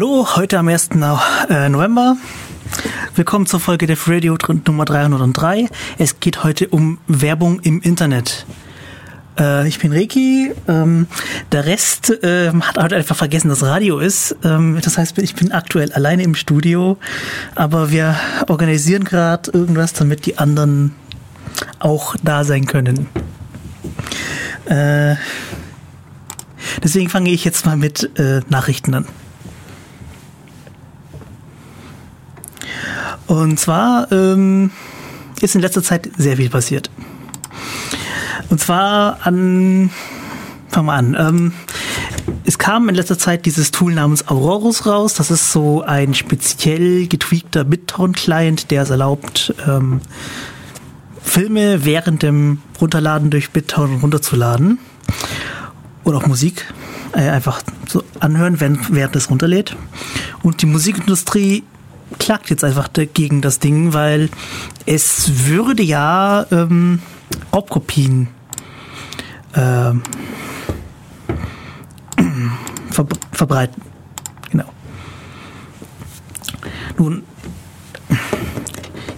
Hallo, heute am 1. äh, November. Willkommen zur Folge Def Radio Nummer 303. Es geht heute um Werbung im Internet. Äh, ich bin Reiki. Ähm, der Rest äh, hat halt einfach vergessen, dass Radio ist. Ähm, das heißt, ich bin aktuell alleine im Studio, aber wir organisieren gerade irgendwas, damit die anderen auch da sein können. Äh, deswegen fange ich jetzt mal mit Nachrichten an. Und zwar ähm, ist in letzter Zeit sehr viel passiert. Und zwar an, fangen wir an. Ähm, es kam in letzter Zeit dieses Tool namens Aurorus raus. Das ist so ein speziell getweakter BitTorrent-Client, der es erlaubt, ähm, Filme während dem Runterladen durch BitTorrent runterzuladen. Oder auch Musik. Äh, einfach so anhören, wenn, während es runterlädt. Und die Musikindustrie klagt jetzt einfach dagegen das Ding, weil es würde ja ähm, Raubkopien äh, ver verbreiten. Genau. Nun,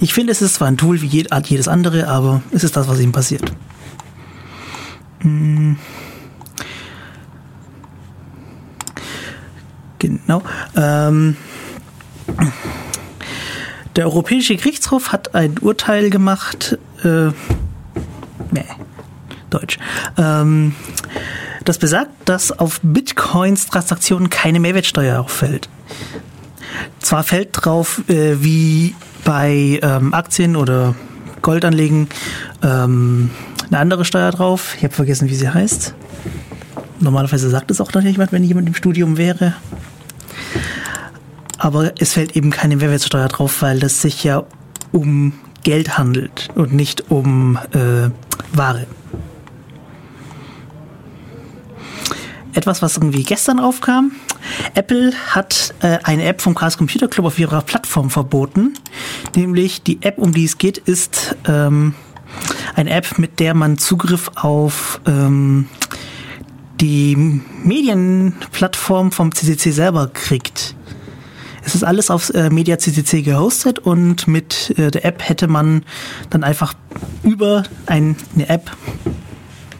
ich finde, es ist zwar ein Tool wie jedes andere, aber es ist das, was ihm passiert. Hm. Genau. Ähm, der Europäische Gerichtshof hat ein Urteil gemacht, äh, nee, Deutsch, ähm, das besagt, dass auf Bitcoins Transaktionen keine Mehrwertsteuer auffällt. Zwar fällt drauf, äh, wie bei ähm, Aktien oder Goldanlegen ähm, eine andere Steuer drauf. Ich habe vergessen, wie sie heißt. Normalerweise sagt es auch noch jemand, wenn jemand im Studium wäre aber es fällt eben keine Mehrwertsteuer drauf, weil das sich ja um Geld handelt und nicht um äh, Ware. Etwas, was irgendwie gestern aufkam. Apple hat äh, eine App vom Chaos Computer Club auf ihrer Plattform verboten. Nämlich die App, um die es geht, ist ähm, eine App, mit der man Zugriff auf ähm, die Medienplattform vom CCC selber kriegt. Es ist alles auf äh, Media CCC gehostet und mit äh, der App hätte man dann einfach über ein, eine App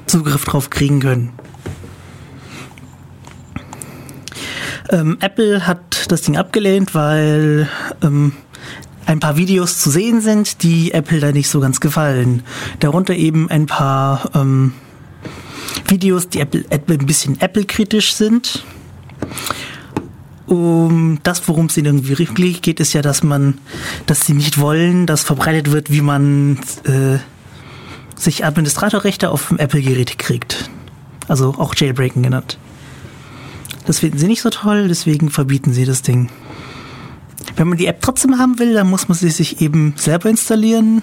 Zugriff drauf kriegen können. Ähm, Apple hat das Ding abgelehnt, weil ähm, ein paar Videos zu sehen sind, die Apple da nicht so ganz gefallen. Darunter eben ein paar ähm, Videos, die Apple, ein bisschen Apple-kritisch sind um das, worum es ihnen irgendwie wirklich geht, ist ja, dass man, dass sie nicht wollen, dass verbreitet wird, wie man äh, sich Administratorrechte auf dem Apple-Gerät kriegt. Also auch Jailbreaken genannt. Das finden sie nicht so toll, deswegen verbieten sie das Ding. Wenn man die App trotzdem haben will, dann muss man sie sich eben selber installieren.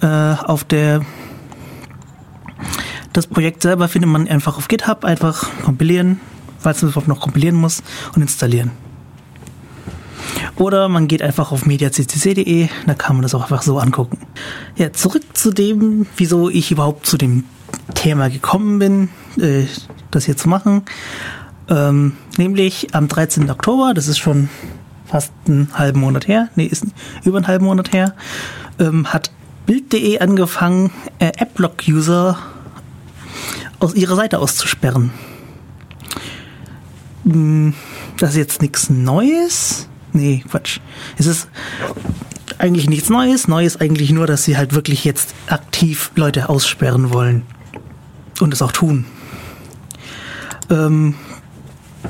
Äh, auf der das Projekt selber findet man einfach auf GitHub, einfach kompilieren, falls man es überhaupt noch kompilieren muss und installieren. Oder man geht einfach auf mediaccc.de, da kann man das auch einfach so angucken. Ja, zurück zu dem, wieso ich überhaupt zu dem Thema gekommen bin, äh, das hier zu machen. Ähm, nämlich am 13. Oktober, das ist schon fast einen halben Monat her, nee, ist über einen halben Monat her, ähm, hat Bild.de angefangen, äh, Adblock-User aus ihrer Seite auszusperren. Hm, das ist jetzt nichts Neues. Nee, Quatsch. Es ist eigentlich nichts Neues. Neu ist eigentlich nur, dass sie halt wirklich jetzt aktiv Leute aussperren wollen. Und es auch tun. Ähm,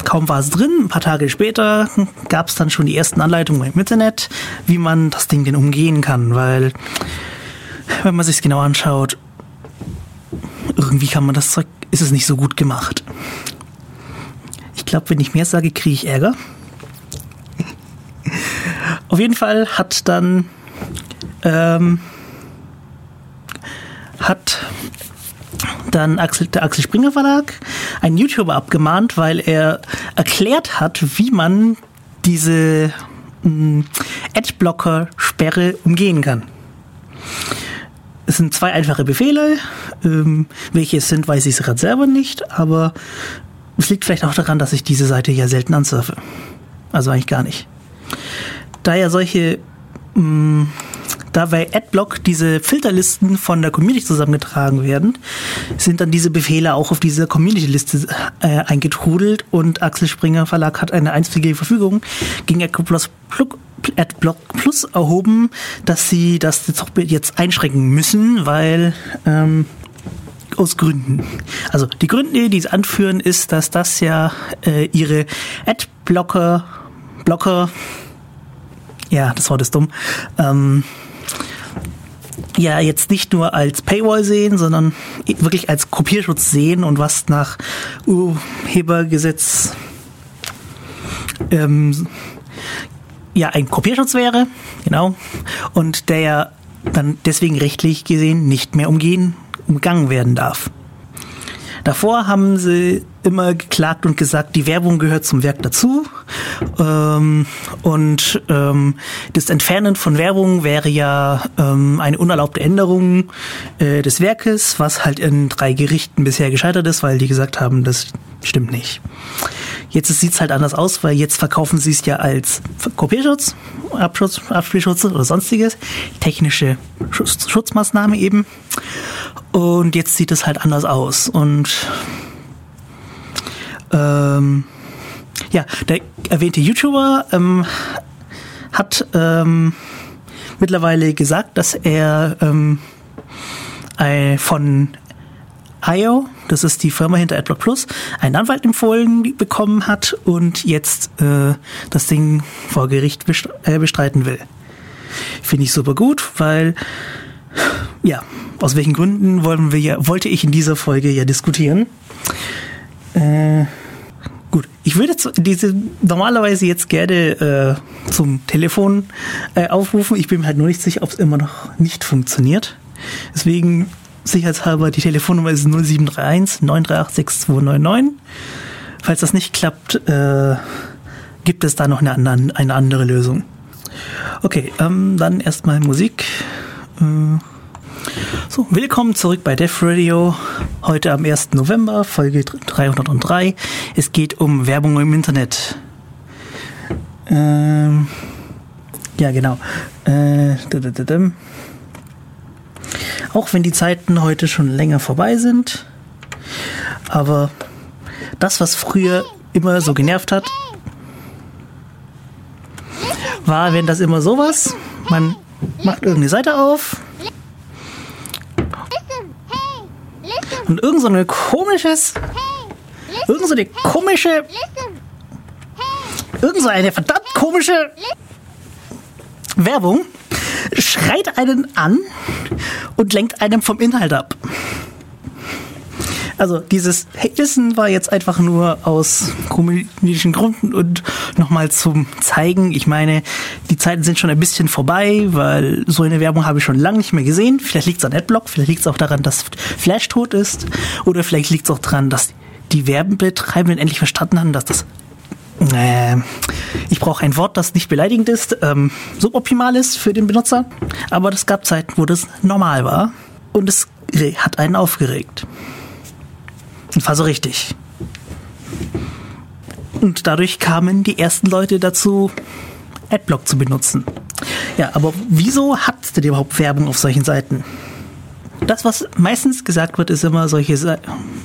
kaum war es drin, ein paar Tage später gab es dann schon die ersten Anleitungen im Internet, wie man das Ding denn umgehen kann, weil wenn man sich genau anschaut, irgendwie kann man das Zeug, ist es nicht so gut gemacht. Ich glaube, wenn ich mehr sage, kriege ich Ärger. Auf jeden Fall hat dann ähm, hat dann Axel, der Axel Springer Verlag einen YouTuber abgemahnt, weil er erklärt hat, wie man diese hm, Adblocker-Sperre umgehen kann. Es sind zwei einfache Befehle. Ähm, welche es sind, weiß ich gerade selber nicht, aber es liegt vielleicht auch daran, dass ich diese Seite ja selten ansurfe. Also eigentlich gar nicht. Da ja solche, mh, da bei Adblock diese Filterlisten von der Community zusammengetragen werden, sind dann diese Befehle auch auf diese Community-Liste äh, eingetrudelt und Axel Springer Verlag hat eine einzige Verfügung gegen Adblock AdBlock Plus erhoben, dass sie das jetzt einschränken müssen, weil ähm, aus Gründen. Also die Gründe, die sie anführen, ist, dass das ja äh, ihre Adblocker, Blocker, ja, das Wort ist dumm, ähm, ja jetzt nicht nur als Paywall sehen, sondern wirklich als Kopierschutz sehen und was nach Urhebergesetz ähm, ja ein Kopierschutz wäre, genau, und der ja dann deswegen rechtlich gesehen nicht mehr umgehen umgangen werden darf. Davor haben sie immer geklagt und gesagt, die Werbung gehört zum Werk dazu. Ähm, und ähm, das Entfernen von Werbung wäre ja ähm, eine unerlaubte Änderung äh, des Werkes, was halt in drei Gerichten bisher gescheitert ist, weil die gesagt haben, das stimmt nicht. Jetzt sieht es halt anders aus, weil jetzt verkaufen sie es ja als Kopierschutz, Abschutz, Abspielschutz oder sonstiges, technische Schutz, Schutzmaßnahme eben. Und jetzt sieht es halt anders aus. Und ähm, ja, der erwähnte YouTuber ähm, hat ähm, mittlerweile gesagt, dass er ähm, von IO, das ist die Firma hinter AdBlock Plus, einen Anwalt empfohlen bekommen hat und jetzt äh, das Ding vor Gericht äh, bestreiten will. Finde ich super gut, weil ja, aus welchen Gründen wollen wir ja, wollte ich in dieser Folge ja diskutieren. Äh, gut, ich würde diese normalerweise jetzt gerne äh, zum Telefon äh, aufrufen. Ich bin mir halt nur nicht sicher, ob es immer noch nicht funktioniert. Deswegen sicherheitshalber, die Telefonnummer ist 0731 938 6299. Falls das nicht klappt, äh, gibt es da noch eine, andere, eine andere Lösung. Okay, ähm, dann erstmal Musik. Äh, so, willkommen zurück bei Def Radio. Heute am 1. November, Folge 303. Es geht um Werbung im Internet. Ähm, ja, genau. Äh, auch wenn die Zeiten heute schon länger vorbei sind. Aber das, was früher immer so genervt hat, war, wenn das immer sowas, man macht irgendeine Seite auf und irgend so eine komisches, irgend so eine komische, irgend so eine verdammt komische Werbung schreit einen an und lenkt einem vom Inhalt ab. Also dieses Wissen war jetzt einfach nur aus komödischen Gründen und nochmal zum Zeigen. Ich meine, die Zeiten sind schon ein bisschen vorbei, weil so eine Werbung habe ich schon lange nicht mehr gesehen. Vielleicht liegt es an Adblock, vielleicht liegt es auch daran, dass Flash tot ist oder vielleicht liegt es auch daran, dass die Werbetreibenden endlich verstanden haben, dass das äh, ich brauche ein Wort, das nicht beleidigend ist, ähm, suboptimal ist für den Benutzer. Aber es gab Zeiten, wo das normal war. Und es hat einen aufgeregt. Und war so richtig. Und dadurch kamen die ersten Leute dazu, Adblock zu benutzen. Ja, aber wieso hat denn überhaupt Werbung auf solchen Seiten? Das, was meistens gesagt wird, ist immer solche,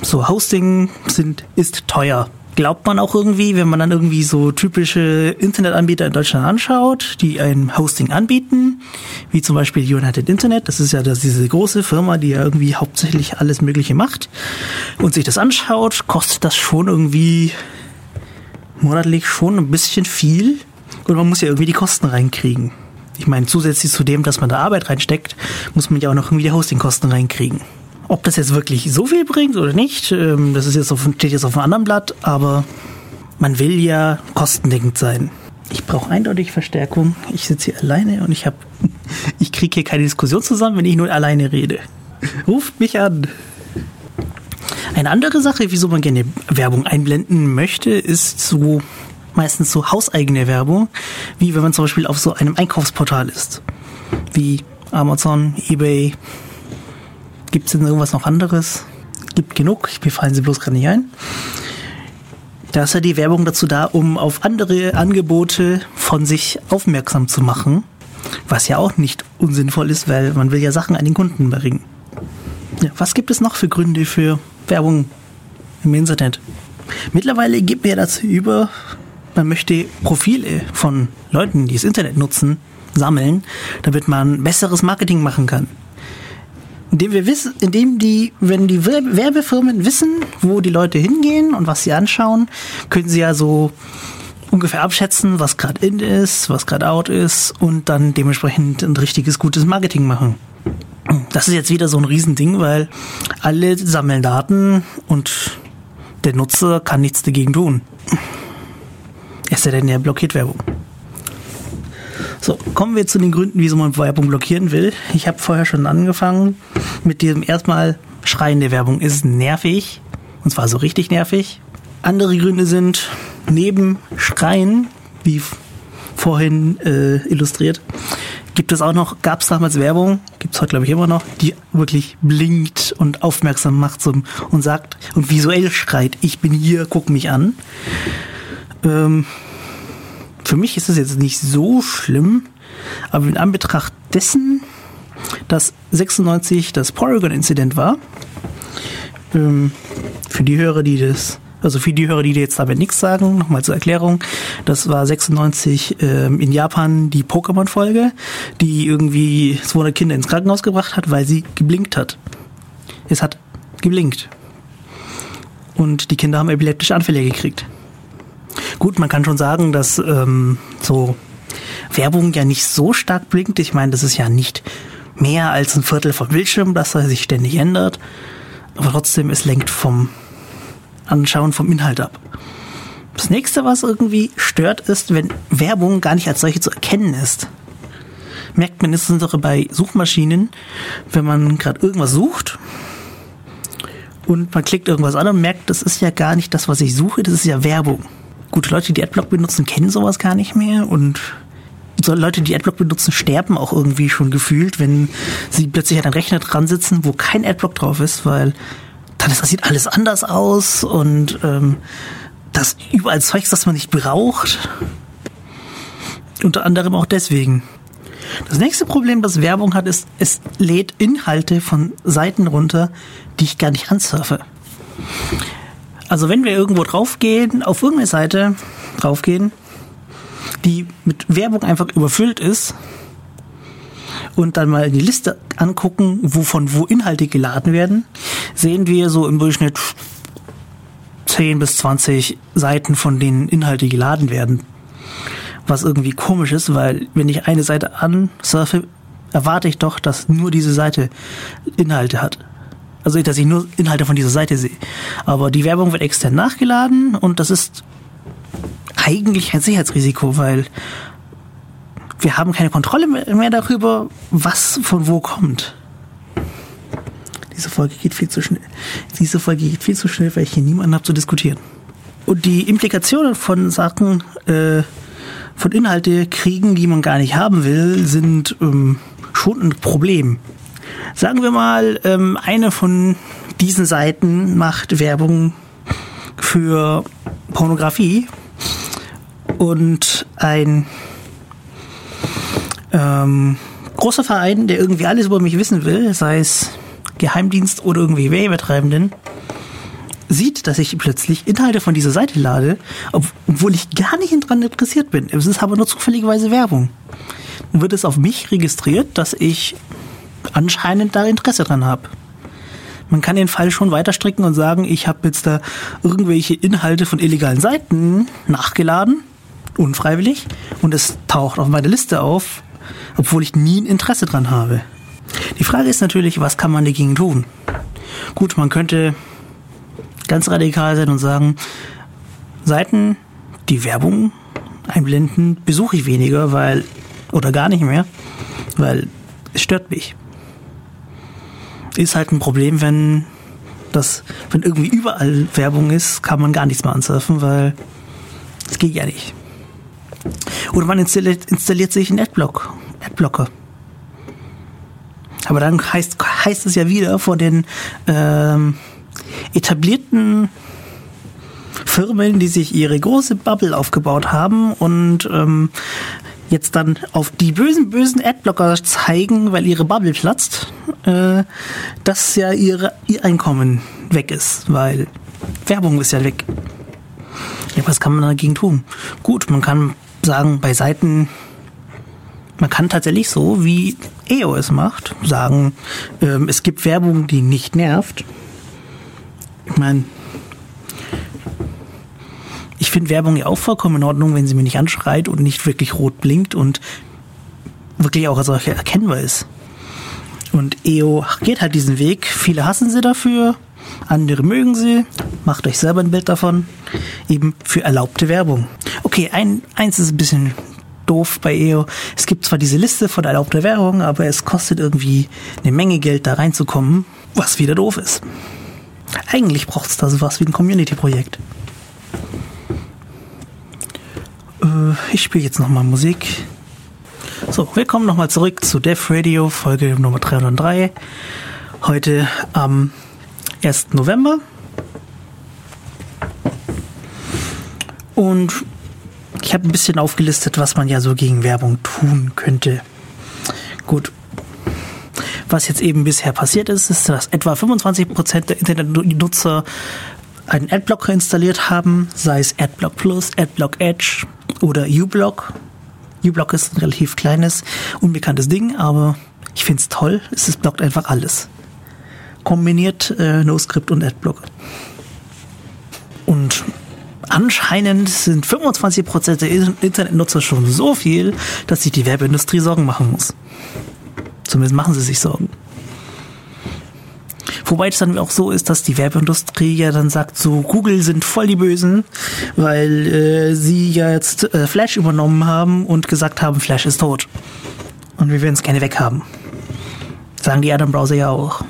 so Hosting sind, ist teuer glaubt man auch irgendwie, wenn man dann irgendwie so typische Internetanbieter in Deutschland anschaut, die ein Hosting anbieten, wie zum Beispiel United Internet, das ist ja das, diese große Firma, die ja irgendwie hauptsächlich alles Mögliche macht, und sich das anschaut, kostet das schon irgendwie monatlich schon ein bisschen viel und man muss ja irgendwie die Kosten reinkriegen. Ich meine, zusätzlich zu dem, dass man da Arbeit reinsteckt, muss man ja auch noch irgendwie die Hostingkosten reinkriegen. Ob das jetzt wirklich so viel bringt oder nicht, ähm, das ist jetzt auf, steht jetzt auf einem anderen Blatt, aber man will ja kostendeckend sein. Ich brauche eindeutig Verstärkung. Ich sitze hier alleine und ich habe, ich kriege hier keine Diskussion zusammen, wenn ich nur alleine rede. Ruft mich an. Eine andere Sache, wieso man gerne Werbung einblenden möchte, ist so meistens so hauseigene Werbung, wie wenn man zum Beispiel auf so einem Einkaufsportal ist, wie Amazon, eBay, Gibt es denn irgendwas noch anderes? Gibt genug, mir fallen sie bloß gerade nicht ein. Da ist ja die Werbung dazu da, um auf andere Angebote von sich aufmerksam zu machen, was ja auch nicht unsinnvoll ist, weil man will ja Sachen an den Kunden bringen. Ja, was gibt es noch für Gründe für Werbung im Internet? Mittlerweile man ja dazu über, man möchte Profile von Leuten, die das Internet nutzen, sammeln, damit man besseres Marketing machen kann. Indem wir wissen, indem die, wenn die Werbefirmen wissen, wo die Leute hingehen und was sie anschauen, können sie ja so ungefähr abschätzen, was gerade in ist, was gerade out ist und dann dementsprechend ein richtiges, gutes Marketing machen. Das ist jetzt wieder so ein Riesending, weil alle sammeln Daten und der Nutzer kann nichts dagegen tun. Es sei denn, er blockiert Werbung. So, kommen wir zu den Gründen, wieso man Werbung blockieren will. Ich habe vorher schon angefangen mit diesem erstmal schreiende Werbung ist nervig. Und zwar so richtig nervig. Andere Gründe sind neben Schreien, wie vorhin äh, illustriert, gibt es auch noch, gab es damals Werbung, gibt es heute glaube ich immer noch, die wirklich blinkt und aufmerksam macht zum, und sagt und visuell schreit, ich bin hier, guck mich an. Ähm, für mich ist es jetzt nicht so schlimm, aber in Anbetracht dessen, dass 96 das Porygon-Inzident war, ähm, für die Hörer, die das, also für die Hörer, die jetzt dabei nichts sagen, nochmal zur Erklärung, das war 96 ähm, in Japan die Pokémon-Folge, die irgendwie 200 Kinder ins Krankenhaus gebracht hat, weil sie geblinkt hat. Es hat geblinkt. Und die Kinder haben epileptische Anfälle gekriegt. Gut, man kann schon sagen, dass ähm, so Werbung ja nicht so stark blinkt. Ich meine, das ist ja nicht mehr als ein Viertel vom Bildschirm, dass er sich ständig ändert. Aber trotzdem, es lenkt vom Anschauen vom Inhalt ab. Das nächste, was irgendwie stört, ist, wenn Werbung gar nicht als solche zu erkennen ist. Merkt man insbesondere bei Suchmaschinen, wenn man gerade irgendwas sucht und man klickt irgendwas an und merkt, das ist ja gar nicht das, was ich suche, das ist ja Werbung. Gute Leute, die Adblock benutzen, kennen sowas gar nicht mehr und so Leute, die Adblock benutzen, sterben auch irgendwie schon gefühlt, wenn sie plötzlich an einem Rechner dran sitzen, wo kein Adblock drauf ist, weil dann das sieht alles anders aus und ähm, das überall Zeugs, das man nicht braucht. Unter anderem auch deswegen. Das nächste Problem, das Werbung hat, ist, es lädt Inhalte von Seiten runter, die ich gar nicht ansurfe. Also wenn wir irgendwo draufgehen, auf irgendeine Seite draufgehen, die mit Werbung einfach überfüllt ist und dann mal die Liste angucken, wovon wo Inhalte geladen werden, sehen wir so im Durchschnitt 10 bis 20 Seiten, von denen Inhalte geladen werden. Was irgendwie komisch ist, weil wenn ich eine Seite ansurfe, erwarte ich doch, dass nur diese Seite Inhalte hat. Also, dass ich nur Inhalte von dieser Seite sehe. Aber die Werbung wird extern nachgeladen und das ist eigentlich ein Sicherheitsrisiko, weil wir haben keine Kontrolle mehr darüber, was von wo kommt. Diese Folge geht viel zu schnell. Diese Folge geht viel zu schnell, weil ich hier niemanden habe zu diskutieren. Und die Implikationen von Sachen, äh, von Inhalte kriegen, die man gar nicht haben will, sind ähm, schon ein Problem. Sagen wir mal, ähm, eine von diesen Seiten macht Werbung für Pornografie und ein ähm, großer Verein, der irgendwie alles über mich wissen will, sei es Geheimdienst oder irgendwie Werbetreibenden, sieht, dass ich plötzlich Inhalte von dieser Seite lade, obwohl ich gar nicht daran interessiert bin. Es ist aber nur zufälligerweise Werbung. Dann wird es auf mich registriert, dass ich anscheinend da Interesse dran habe. Man kann den Fall schon weiter stricken und sagen, ich habe jetzt da irgendwelche Inhalte von illegalen Seiten nachgeladen, unfreiwillig, und es taucht auf meiner Liste auf, obwohl ich nie ein Interesse dran habe. Die Frage ist natürlich, was kann man dagegen tun? Gut, man könnte ganz radikal sein und sagen, Seiten, die Werbung einblenden, besuche ich weniger, weil, oder gar nicht mehr, weil es stört mich ist halt ein Problem, wenn das, wenn irgendwie überall Werbung ist, kann man gar nichts mehr ansurfen, weil es geht ja nicht. Oder man installiert, installiert sich einen Adblock, Adblocker. Aber dann heißt, heißt es ja wieder von den ähm, etablierten Firmen, die sich ihre große Bubble aufgebaut haben und ähm, jetzt dann auf die bösen, bösen Adblocker zeigen, weil ihre Bubble platzt, äh, dass ja ihre, ihr Einkommen weg ist, weil Werbung ist ja weg. Ja, was kann man dagegen tun? Gut, man kann sagen, bei Seiten, man kann tatsächlich so, wie EO es macht, sagen, ähm, es gibt Werbung, die nicht nervt. Ich meine, ich finde Werbung ja auch vollkommen in Ordnung, wenn sie mir nicht anschreit und nicht wirklich rot blinkt und wirklich auch als solche erkennbar ist. Und EO geht halt diesen Weg. Viele hassen sie dafür, andere mögen sie. Macht euch selber ein Bild davon. Eben für erlaubte Werbung. Okay, ein, eins ist ein bisschen doof bei EO. Es gibt zwar diese Liste von erlaubter Werbung, aber es kostet irgendwie eine Menge Geld da reinzukommen, was wieder doof ist. Eigentlich braucht es da sowas wie ein Community-Projekt. Äh, ich spiele jetzt nochmal Musik. So, wir kommen nochmal zurück zu Dev Radio, Folge Nummer 303. Heute am 1. November. Und ich habe ein bisschen aufgelistet, was man ja so gegen Werbung tun könnte. Gut. Was jetzt eben bisher passiert ist, ist, dass etwa 25% der Internetnutzer einen Adblocker installiert haben, sei es Adblock Plus, Adblock Edge oder uBlock. uBlock ist ein relativ kleines, unbekanntes Ding, aber ich finde es toll. Es blockt einfach alles. Kombiniert äh, NoScript und Adblock. Und anscheinend sind 25% der Internetnutzer schon so viel, dass sich die Werbeindustrie Sorgen machen muss. Zumindest machen sie sich Sorgen. Wobei es dann auch so ist, dass die Werbeindustrie ja dann sagt, so Google sind voll die Bösen, weil äh, sie ja jetzt äh, Flash übernommen haben und gesagt haben, Flash ist tot. Und wir werden es gerne weghaben. Sagen die anderen Browser ja auch.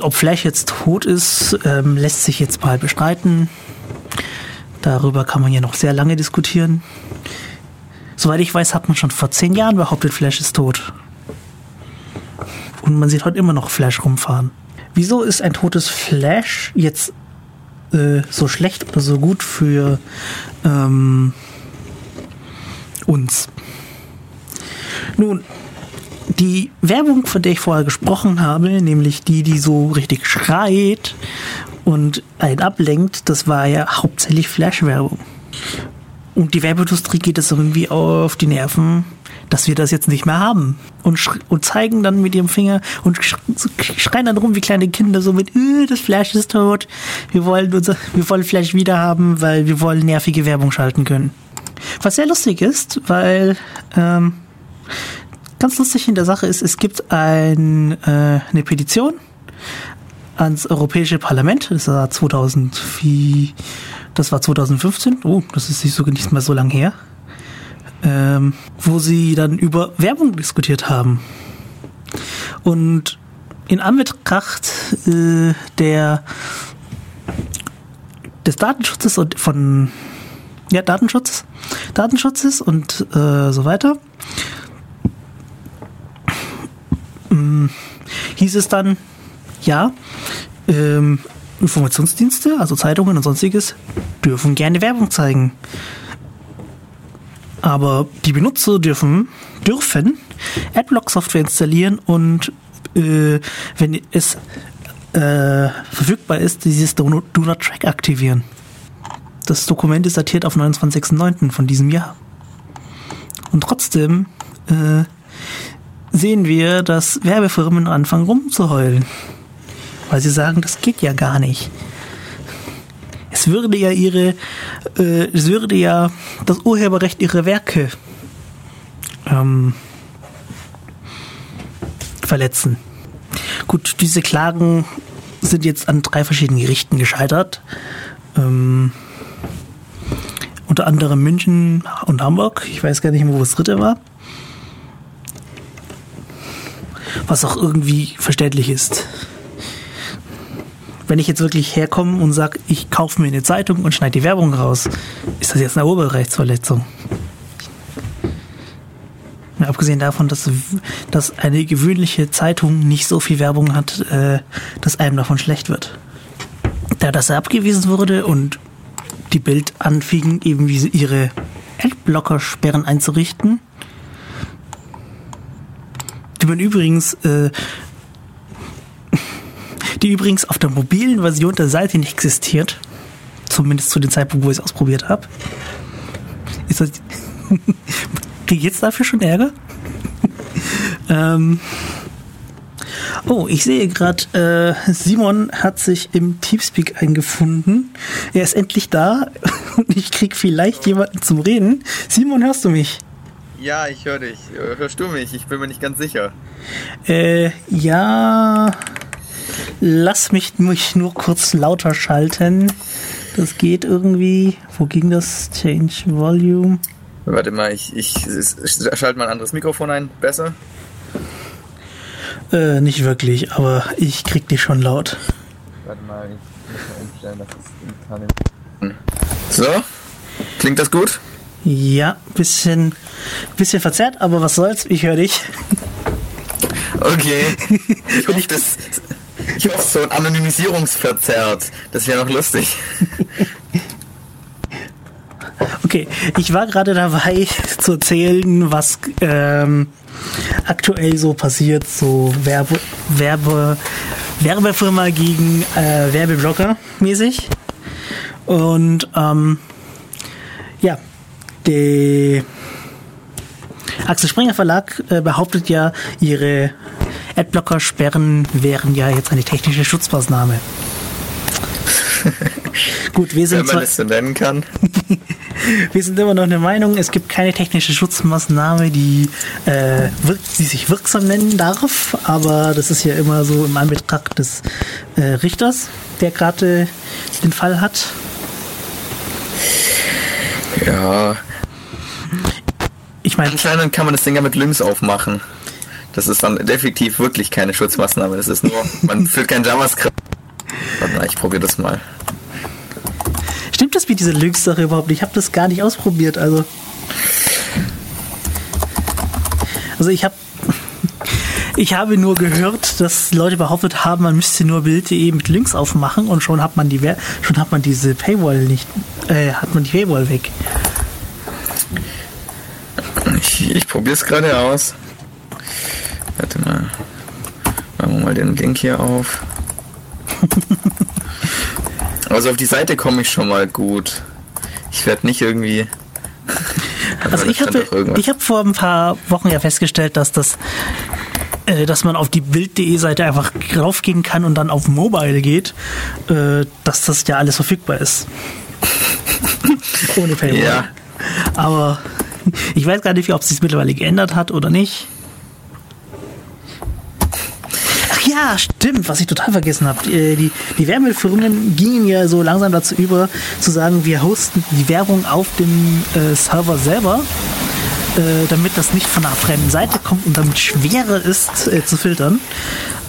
Ob Flash jetzt tot ist, ähm, lässt sich jetzt mal bestreiten. Darüber kann man ja noch sehr lange diskutieren. Soweit ich weiß, hat man schon vor zehn Jahren behauptet, Flash ist tot. Und man sieht heute immer noch Flash rumfahren. Wieso ist ein totes Flash jetzt äh, so schlecht oder so gut für ähm, uns? Nun, die Werbung, von der ich vorher gesprochen habe, nämlich die, die so richtig schreit und einen ablenkt, das war ja hauptsächlich Flash-Werbung. Und die Werbeindustrie geht es irgendwie auf die Nerven, dass wir das jetzt nicht mehr haben. Und, und zeigen dann mit ihrem Finger und schreien dann rum wie kleine Kinder so mit, äh, das Flash ist tot. Wir wollen unser, wir wollen Flash wieder haben, weil wir wollen nervige Werbung schalten können. Was sehr lustig ist, weil ähm, ganz lustig in der Sache ist, es gibt ein, äh, eine Petition ans Europäische Parlament. Das war 2004, das war 2015. Oh, das ist nicht so nicht mal so lang her ähm, wo sie dann über Werbung diskutiert haben. Und in Anbetracht äh, der des Datenschutzes und von ja Datenschutz Datenschutzes und äh, so weiter ähm, hieß es dann ja ähm, Informationsdienste also Zeitungen und sonstiges dürfen gerne Werbung zeigen aber die Benutzer dürfen, dürfen Adblock-Software installieren und äh, wenn es äh, verfügbar ist, dieses Do Not, Track aktivieren. Das Dokument ist datiert auf 29.09. von diesem Jahr. Und trotzdem äh, sehen wir, dass Werbefirmen anfangen rumzuheulen. Weil sie sagen, das geht ja gar nicht würde ja ihre, äh, es würde ja das Urheberrecht ihrer Werke ähm, verletzen. Gut, diese Klagen sind jetzt an drei verschiedenen Gerichten gescheitert. Ähm, unter anderem München und Hamburg. Ich weiß gar nicht mehr, wo das dritte war. Was auch irgendwie verständlich ist wenn ich jetzt wirklich herkomme und sage, ich kaufe mir eine Zeitung und schneide die Werbung raus, ist das jetzt eine Urheberrechtsverletzung? Abgesehen davon, dass, dass eine gewöhnliche Zeitung nicht so viel Werbung hat, äh, dass einem davon schlecht wird. da das abgewiesen wurde und die Bild anfingen, eben ihre Adblocker-Sperren einzurichten, die man übrigens, äh, die übrigens auf der mobilen Version der Seite nicht existiert, zumindest zu dem Zeitpunkt, wo ich es ausprobiert habe. Ist das, kriege ich jetzt dafür schon Ärger? ähm, Oh, ich sehe gerade, äh, Simon hat sich im Teamspeak eingefunden. Er ist endlich da und ich krieg vielleicht jemanden zum Reden. Simon, hörst du mich? Ja, ich höre dich. Hörst du mich? Ich bin mir nicht ganz sicher. Äh, ja. Lass mich, mich nur kurz lauter schalten. Das geht irgendwie. Wo ging das? Change Volume. Warte mal, ich, ich, ich schalte mal ein anderes Mikrofon ein. Besser? Äh, nicht wirklich, aber ich krieg dich schon laut. Warte mal, ich muss mal umstellen, dass es So? Klingt das gut? Ja, bisschen, bisschen verzerrt, aber was soll's, ich höre dich. Okay. Ich hoffe, das, ich hoffe so ein Anonymisierungsverzerrt. Das wäre noch lustig. Okay, ich war gerade dabei zu erzählen, was ähm, aktuell so passiert, so Werbe, Werbe, Werbefirma gegen äh, Werbeblocker mäßig. Und ähm, ja, der Axel Springer Verlag äh, behauptet ja, ihre Adblocker-Sperren wären ja jetzt eine technische Schutzmaßnahme. Gut, wir sind Wenn man es so nennen kann. wir sind immer noch der Meinung, es gibt keine technische Schutzmaßnahme, die, äh, die sich wirksam nennen darf, aber das ist ja immer so im Anbetracht des äh, Richters, der gerade den Fall hat. Ja. Ich meine, anscheinend kann man das Ding ja mit Links aufmachen. Das ist dann definitiv wirklich keine Schutzmaßnahme. Das ist nur, man führt kein JavaScript. Warte mal, ich probiere das mal. Stimmt das mit dieser Lynx-Sache überhaupt Ich habe das gar nicht ausprobiert. Also, also ich habe ich habe nur gehört, dass Leute behauptet haben, man müsste nur Bild.de mit Links aufmachen und schon hat man die schon hat man diese Paywall nicht äh, hat man die Paywall weg. Ich, ich probiere es gerade aus. Warte mal. Machen wir mal den Link hier auf. Also auf die Seite komme ich schon mal gut. Ich werde nicht irgendwie. Also ich habe ich habe vor ein paar Wochen ja festgestellt, dass das äh, dass man auf die Bild.de Seite einfach raufgehen kann und dann auf Mobile geht, äh, dass das ja alles verfügbar ist. Ohne Paywall. Ja. Aber ich weiß gar nicht, ob es sich mittlerweile geändert hat oder nicht. Ja, stimmt, was ich total vergessen habe. Die, die, die Werbefirmen gingen ja so langsam dazu über, zu sagen, wir hosten die Werbung auf dem äh, Server selber, äh, damit das nicht von einer fremden Seite kommt und damit schwerer ist äh, zu filtern.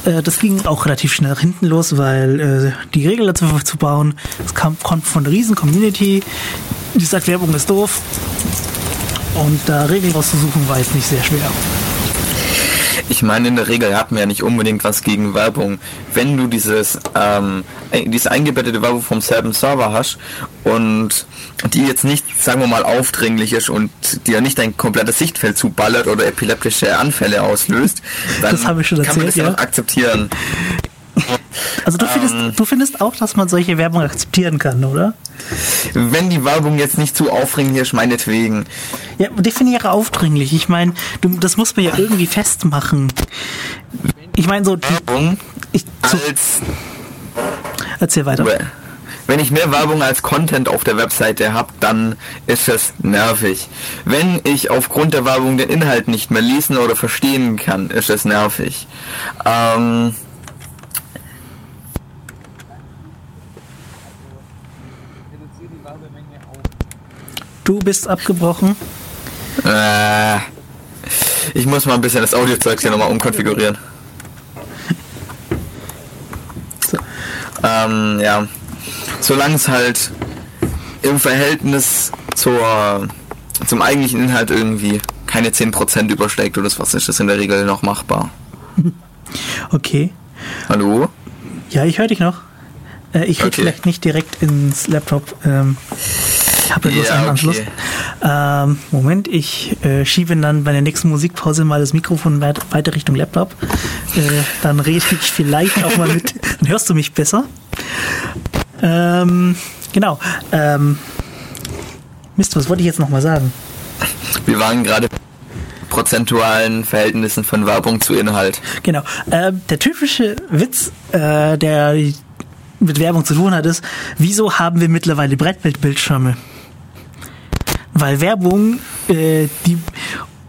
Äh, das ging auch relativ schnell nach hinten los, weil äh, die Regel dazu zu bauen, es kam, kommt von einer riesen Community, die sagt, Werbung ist doof. Und da Regeln rauszusuchen war jetzt nicht sehr schwer. Ich meine, in der Regel hat man ja nicht unbedingt was gegen Werbung. Wenn du dieses, ähm, diese eingebettete Werbung vom selben Server hast und die jetzt nicht, sagen wir mal, aufdringlich ist und dir nicht dein komplettes Sichtfeld zuballert oder epileptische Anfälle auslöst, dann kann erzählt, man das ja noch akzeptieren. Also du findest, ähm, du findest auch, dass man solche Werbung akzeptieren kann, oder? Wenn die Werbung jetzt nicht zu aufdringlich ist, meinetwegen. Ja, definiere aufdringlich. Ich meine, das muss man ja irgendwie festmachen. Ich meine so... Werbung ich, so, als... Erzähl weiter. Wenn ich mehr Werbung als Content auf der Webseite habe, dann ist das nervig. Wenn ich aufgrund der Werbung den Inhalt nicht mehr lesen oder verstehen kann, ist das nervig. Ähm, Du bist abgebrochen. Äh, ich muss mal ein bisschen das Audiozeug hier nochmal umkonfigurieren. So. Ähm, ja. Solange es halt im Verhältnis zur, zum eigentlichen Inhalt irgendwie keine 10% übersteigt oder was ist das in der Regel noch machbar. Okay. Hallo? Ja, ich höre dich noch. Äh, ich rede Okay. vielleicht nicht direkt ins Laptop. Ähm, ich habe ja bloß einen okay. Anschluss. Ähm, Moment, ich äh, schiebe dann bei der nächsten Musikpause mal das Mikrofon weit, weiter Richtung Laptop. Äh, dann rede ich vielleicht auch mal mit. Dann hörst du mich besser. Ähm, genau. Ähm, Mist, was wollte ich jetzt nochmal sagen? Wir waren gerade prozentualen Verhältnissen von Werbung zu Inhalt. Genau. Ähm, der typische Witz, äh, der mit Werbung zu tun hat, ist, wieso haben wir mittlerweile Breitbildbildschirme? Weil Werbung, äh, die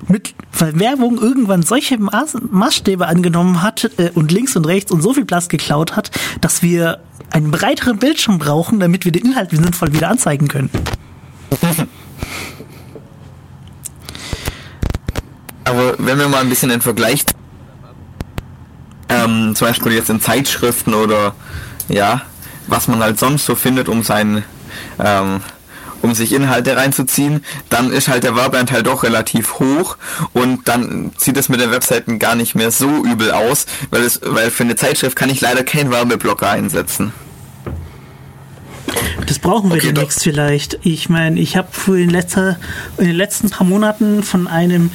mit, weil Werbung irgendwann solche Maß, Maßstäbe angenommen hat äh, und links und rechts und so viel Platz geklaut hat, dass wir einen breiteren Bildschirm brauchen, damit wir den Inhalt sinnvoll wieder anzeigen können. Aber wenn wir mal ein bisschen den Vergleich, ähm, zum Beispiel jetzt in Zeitschriften oder ja, was man halt sonst so findet, um sein, ähm, um sich Inhalte reinzuziehen, dann ist halt der Werbeanteil doch relativ hoch und dann sieht es mit den Webseiten gar nicht mehr so übel aus, weil es, weil für eine Zeitschrift kann ich leider keinen Werbeblocker einsetzen. Das brauchen wir Okay, demnächst vielleicht. Ich meine, ich habe in, letzter, in den letzten paar Monaten von einem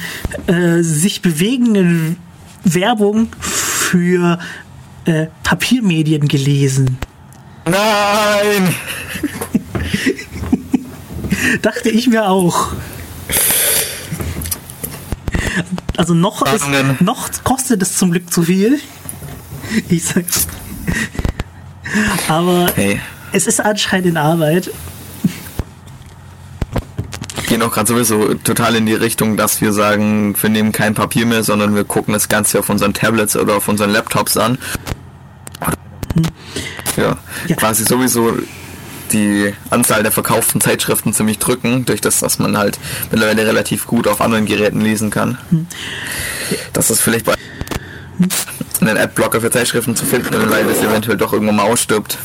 äh, sich bewegenden Werbung für äh, Papiermedien gelesen. Nein! Dachte ich mir auch. Also noch, ist, noch kostet es zum Glück zu viel. Ich sag's. Aber Hey, es ist anscheinend in Arbeit. gehen auch gerade sowieso total in die Richtung, dass wir sagen, wir nehmen kein Papier mehr, sondern wir gucken das Ganze auf unseren Tablets oder auf unseren Laptops an. Ja, Ja. quasi sowieso die Anzahl der verkauften Zeitschriften ziemlich drücken, durch das, dass man halt mittlerweile relativ gut auf anderen Geräten lesen kann. Das ist vielleicht bei einen Adblocker für Zeitschriften zu finden, weil das eventuell doch irgendwann mal ausstirbt.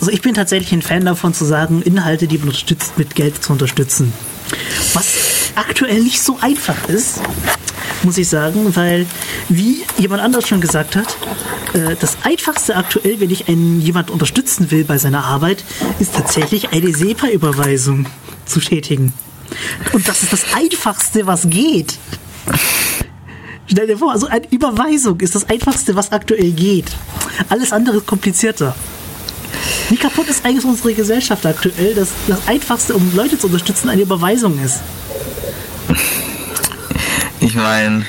Also ich bin tatsächlich ein Fan davon zu sagen, Inhalte, die man unterstützt, mit Geld zu unterstützen. Was aktuell nicht so einfach ist, muss ich sagen, weil, wie jemand anders schon gesagt hat, äh, das Einfachste aktuell, wenn ich einen jemand unterstützen will bei seiner Arbeit, ist tatsächlich eine SEPA-Überweisung zu tätigen. Und das ist das Einfachste, was geht. Stell dir vor, also eine Überweisung ist das Einfachste, was aktuell geht. Alles andere ist komplizierter. Wie kaputt ist eigentlich unsere Gesellschaft aktuell, dass das Einfachste, um Leute zu unterstützen, eine Überweisung ist? Ich meine,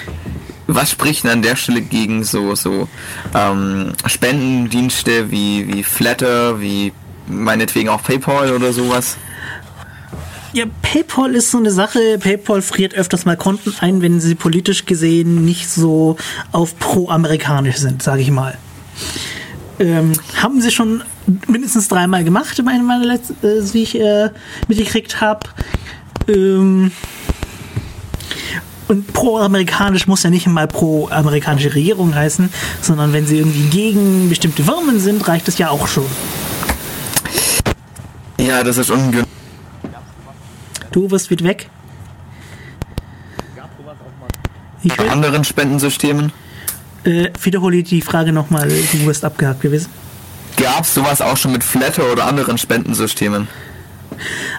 was spricht denn an der Stelle gegen so so ähm, Spendendienste wie wie Flatter, wie meinetwegen auch PayPal oder sowas? Ja, PayPal ist so eine Sache. PayPal friert öfters mal Konten ein, wenn sie politisch gesehen nicht so auf pro-amerikanisch sind, sage ich mal. Ähm, haben sie schon mindestens dreimal gemacht, meine, meine äh, wie ich äh, mitgekriegt habe. Ähm, und pro-amerikanisch muss ja nicht mal pro-amerikanische Regierung heißen, sondern wenn sie irgendwie gegen bestimmte Firmen sind, reicht es ja auch schon. Ja, das ist ungünstig. Du wirst wieder weg. Ich will, anderen Spendensystemen. äh, wiederhole die Frage nochmal, du wirst abgehakt gewesen. Gab es sowas auch schon mit Flatter oder anderen Spendensystemen?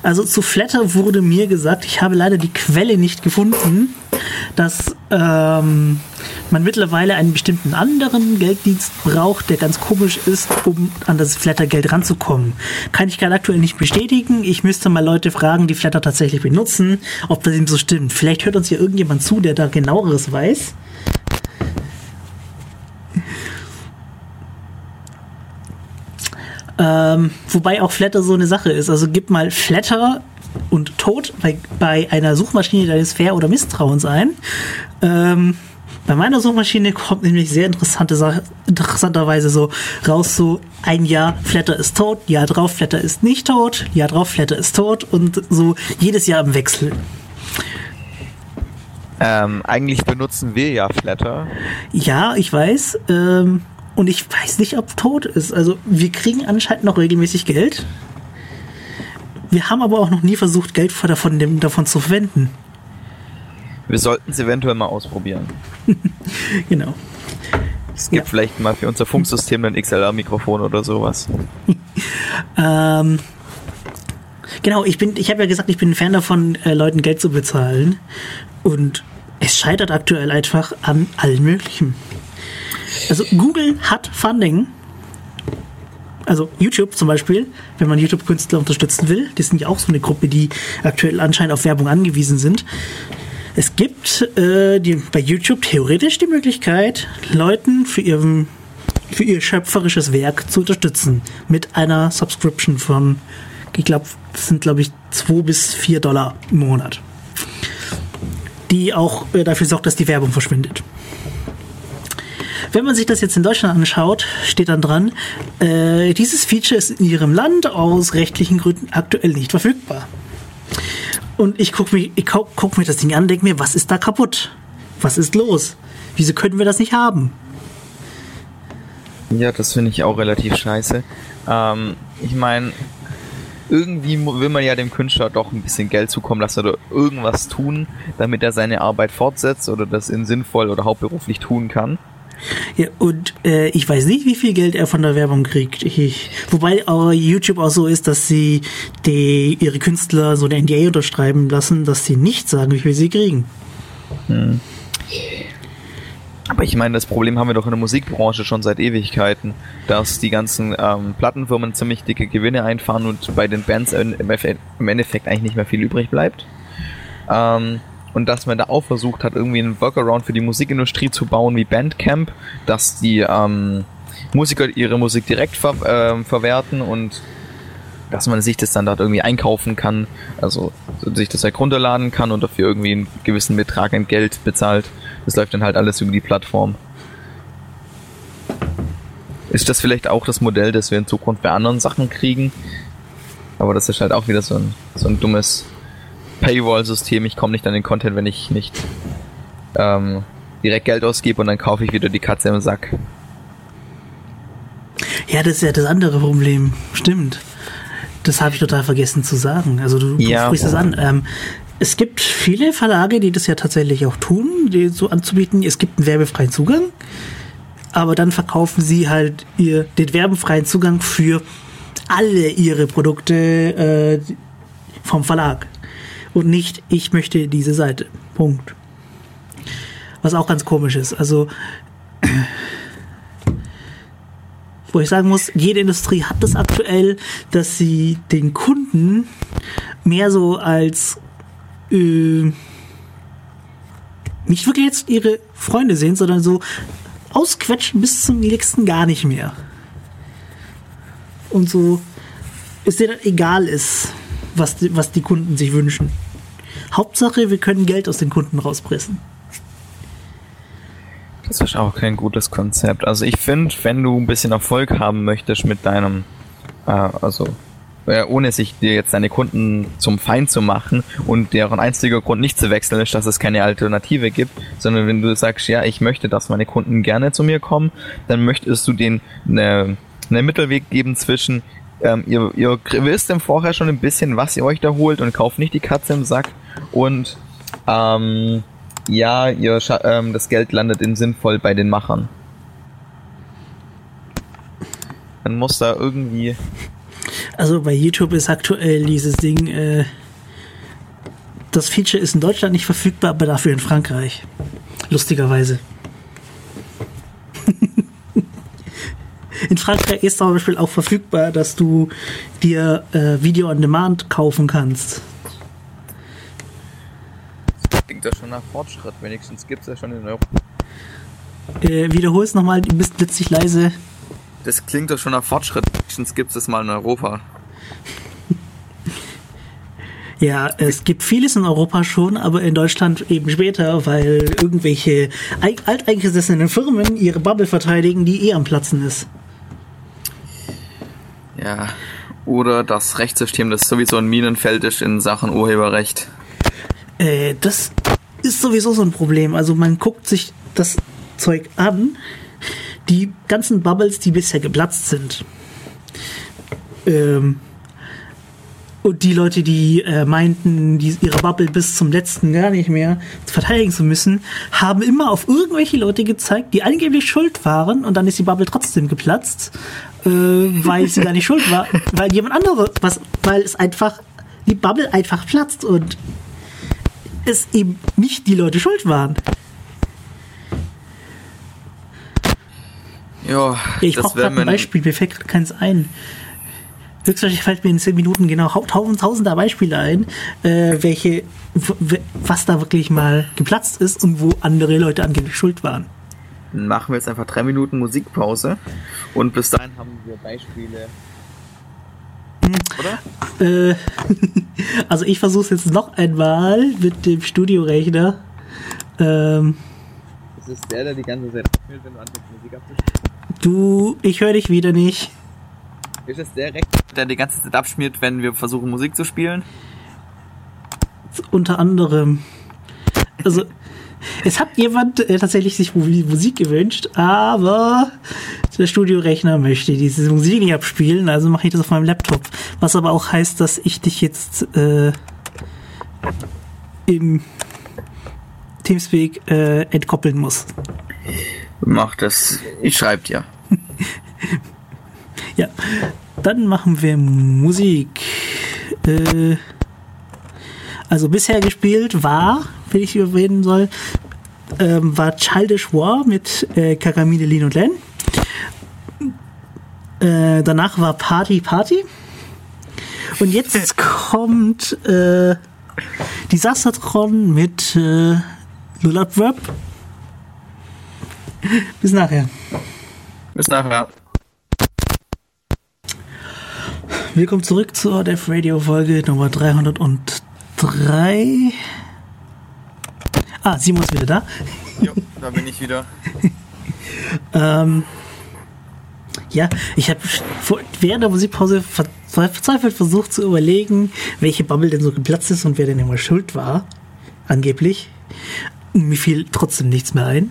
Also zu Flatter wurde mir gesagt, ich habe leider die Quelle nicht gefunden, dass ähm, man mittlerweile einen bestimmten anderen Gelddienst braucht, der ganz komisch ist, um an das Flatter-Geld ranzukommen. Kann ich gerade aktuell nicht bestätigen. Ich müsste mal Leute fragen, die Flatter tatsächlich benutzen, ob das ihm so stimmt. Vielleicht hört uns hier irgendjemand zu, der da genaueres weiß. Ähm, wobei auch Flatter so eine Sache ist. Also gib mal Flatter und Tod bei, bei einer Suchmaschine deines Fair- oder Misstrauens ein. Ähm, bei meiner Suchmaschine kommt nämlich sehr interessante Sache, interessanterweise so raus, so ein Jahr Flatter ist tot, Jahr drauf Flatter ist nicht tot, Jahr drauf Flatter ist tot und so jedes Jahr im Wechsel. Ähm, eigentlich benutzen wir ja Flatter. Ja, ich weiß. Ähm, und ich weiß nicht, ob es tot ist. Also wir kriegen anscheinend noch regelmäßig Geld. Wir haben aber auch noch nie versucht, Geld von davon, dem- davon zu verwenden. Wir sollten es eventuell mal ausprobieren. Genau. Es gibt Ja. vielleicht mal für unser Funksystem ein XLR-Mikrofon oder sowas. Ähm, genau, ich bin, ich habe ja gesagt, ich bin ein Fan davon, äh, Leuten Geld zu bezahlen. Und es scheitert aktuell einfach an allen möglichen. Also Google hat Funding. Also YouTube zum Beispiel, wenn man YouTube-Künstler unterstützen will, die sind ja auch so eine Gruppe, die aktuell anscheinend auf Werbung angewiesen sind. Es gibt äh, die, bei YouTube theoretisch die Möglichkeit, Leuten für ihren für ihr schöpferisches Werk zu unterstützen. Mit einer Subscription von, ich glaube, sind, glaube ich, 2 bis 4 Dollar im Monat. Die auch äh, dafür sorgt, dass die Werbung verschwindet. Wenn man sich das jetzt in Deutschland anschaut, steht dann dran, äh, dieses Feature ist in ihrem Land aus rechtlichen Gründen aktuell nicht verfügbar. Und ich gucke mir, ich guck, mir das Ding an und denke mir, was ist da kaputt? Was ist los? Wieso können wir das nicht haben? Ja, das finde ich auch relativ scheiße. Ähm, ich meine, irgendwie will man ja dem Künstler doch ein bisschen Geld zukommen lassen oder irgendwas tun, damit er seine Arbeit fortsetzt oder das in sinnvoll oder hauptberuflich tun kann. Ja, und äh, ich weiß nicht, wie viel Geld er von der Werbung kriegt. Ich, wobei auch YouTube auch so ist, dass sie die, ihre Künstler so eine NDA unterschreiben lassen, dass sie nicht sagen, wie viel sie kriegen. Aber ich meine, das Problem haben wir doch in der Musikbranche schon seit Ewigkeiten, dass die ganzen ähm, Plattenfirmen ziemlich dicke Gewinne einfahren und bei den Bands im Endeffekt eigentlich nicht mehr viel übrig bleibt. Ähm, und dass man da auch versucht hat, irgendwie einen Workaround für die Musikindustrie zu bauen wie Bandcamp, dass die ähm, Musiker ihre Musik direkt ver ähm, verwerten und dass man sich das dann dort irgendwie einkaufen kann, also sich das halt runterladen kann und dafür irgendwie einen gewissen Betrag an Geld bezahlt. Das läuft dann halt alles über die Plattform. Ist das vielleicht auch das Modell, das wir in Zukunft bei anderen Sachen kriegen? Aber das ist halt auch wieder so ein, so ein dummes Paywall-System. Ich komme nicht an den Content, wenn ich nicht ähm, direkt Geld ausgebe und dann kaufe ich wieder die Katze im Sack. Ja, das ist ja das andere Problem. Stimmt. Das habe ich total vergessen zu sagen. Also du, du Ja. sprichst es an. Ähm, es gibt viele Verlage, die das ja tatsächlich auch tun, die so anzubieten. Es gibt einen werbefreien Zugang, aber dann verkaufen sie halt ihr, den werbefreien Zugang für alle ihre Produkte äh, vom Verlag. Und nicht, ich möchte diese Seite. Punkt. Was auch ganz komisch ist. Also wo ich sagen muss, jede Industrie hat das aktuell, dass sie den Kunden mehr so als äh, nicht wirklich jetzt ihre Freunde sehen, sondern so ausquetschen bis zum nächsten gar nicht mehr. Und so es denen egal ist, was die, was die Kunden sich wünschen. Hauptsache, wir können Geld aus den Kunden rauspressen. Das ist auch kein gutes Konzept. Also ich finde, wenn du ein bisschen Erfolg haben möchtest mit deinem, äh, also äh, ohne sich dir jetzt deine Kunden zum Feind zu machen und deren einziger Grund nicht zu wechseln ist, dass es keine Alternative gibt, sondern wenn du sagst, ja, ich möchte, dass meine Kunden gerne zu mir kommen, dann möchtest du denen eine, einen Mittelweg geben zwischen ähm, ihr, ihr wisst im Vorher schon ein bisschen, was ihr euch da holt und kauft nicht die Katze im Sack und ähm, ja, ihr ähm, das Geld landet in sinnvoll bei den Machern. Man muss da irgendwie. Also bei YouTube ist aktuell dieses Ding, äh, das Feature ist in Deutschland nicht verfügbar, aber dafür in Frankreich. Lustigerweise. In Frankreich ist zum Beispiel auch verfügbar, dass du dir äh, Video on Demand kaufen kannst. Klingt das schon nach Fortschritt, wenigstens gibt's ja schon in Europa. Äh, wiederhol's nochmal, du bist plötzlich leise. Das klingt doch schon nach Fortschritt. Wenigstens gibt es mal in Europa. Ja, es gibt vieles in Europa schon, aber in Deutschland eben später, weil irgendwelche alteingesessenen Firmen ihre Bubble verteidigen, die eh am Platzen ist. Ja. Oder das Rechtssystem, das sowieso ein Minenfeld ist in Sachen Urheberrecht. Äh, das ist sowieso so ein Problem. Also man guckt sich das Zeug an, die ganzen Bubbles, die bisher geplatzt sind. Ähm, Und die Leute, die äh, meinten, die, ihre Bubble bis zum letzten gar nicht mehr verteidigen zu müssen, haben immer auf irgendwelche Leute gezeigt, die angeblich schuld waren und dann ist die Bubble trotzdem geplatzt, äh, weil sie gar nicht schuld war, weil jemand andere, was, weil es einfach, die Bubble einfach platzt und es eben nicht die Leute schuld waren. Ja, Ich brauche gerade ein Beispiel, mir fällt gerade keins ein. Höchstwahrscheinlich fällt mir in 10 Minuten genau tausend, tausender Beispiele ein, äh, welche, was da wirklich mal geplatzt ist und wo andere Leute angeblich schuld waren. Dann machen wir jetzt einfach drei Minuten Musikpause und bis dahin haben wir Beispiele. Oder? Äh, also ich versuche es jetzt noch einmal mit dem Studiorechner. Ähm, Das ist der, der die ganze Zeit abspielt, wenn du anfängst Musik abzuspielen. du, ich höre dich wieder nicht. Ist das der Recht, der die ganze Zeit abschmiert, wenn wir versuchen Musik zu spielen? Unter anderem. Also, es hat jemand äh, tatsächlich sich Mu- Musik gewünscht, aber der Studiorechner möchte diese Musik nicht abspielen, also mache ich das auf meinem Laptop. Was aber auch heißt, dass ich dich jetzt äh, im Teamspeak äh, entkoppeln muss. Mach das. Ich schreib dir. Ja, dann machen wir Musik. Äh, also bisher gespielt war, wenn ich überreden soll, ähm, war Childish War mit äh, Kakamine, Lin und Len. Äh, danach war Party Party. Und jetzt kommt äh, Disastertron mit äh, Lullab Rap. Bis nachher. Bis nachher. Willkommen zurück zur Def Radio Folge Nummer 303. Ah, Simon ist wieder da. Jo, da bin ich wieder. Ähm, ja, ich habe während der Musikpause ver verzweifelt versucht zu überlegen, welche Bubble denn so geplatzt ist und wer denn immer schuld war. Angeblich. Mir fiel trotzdem nichts mehr ein.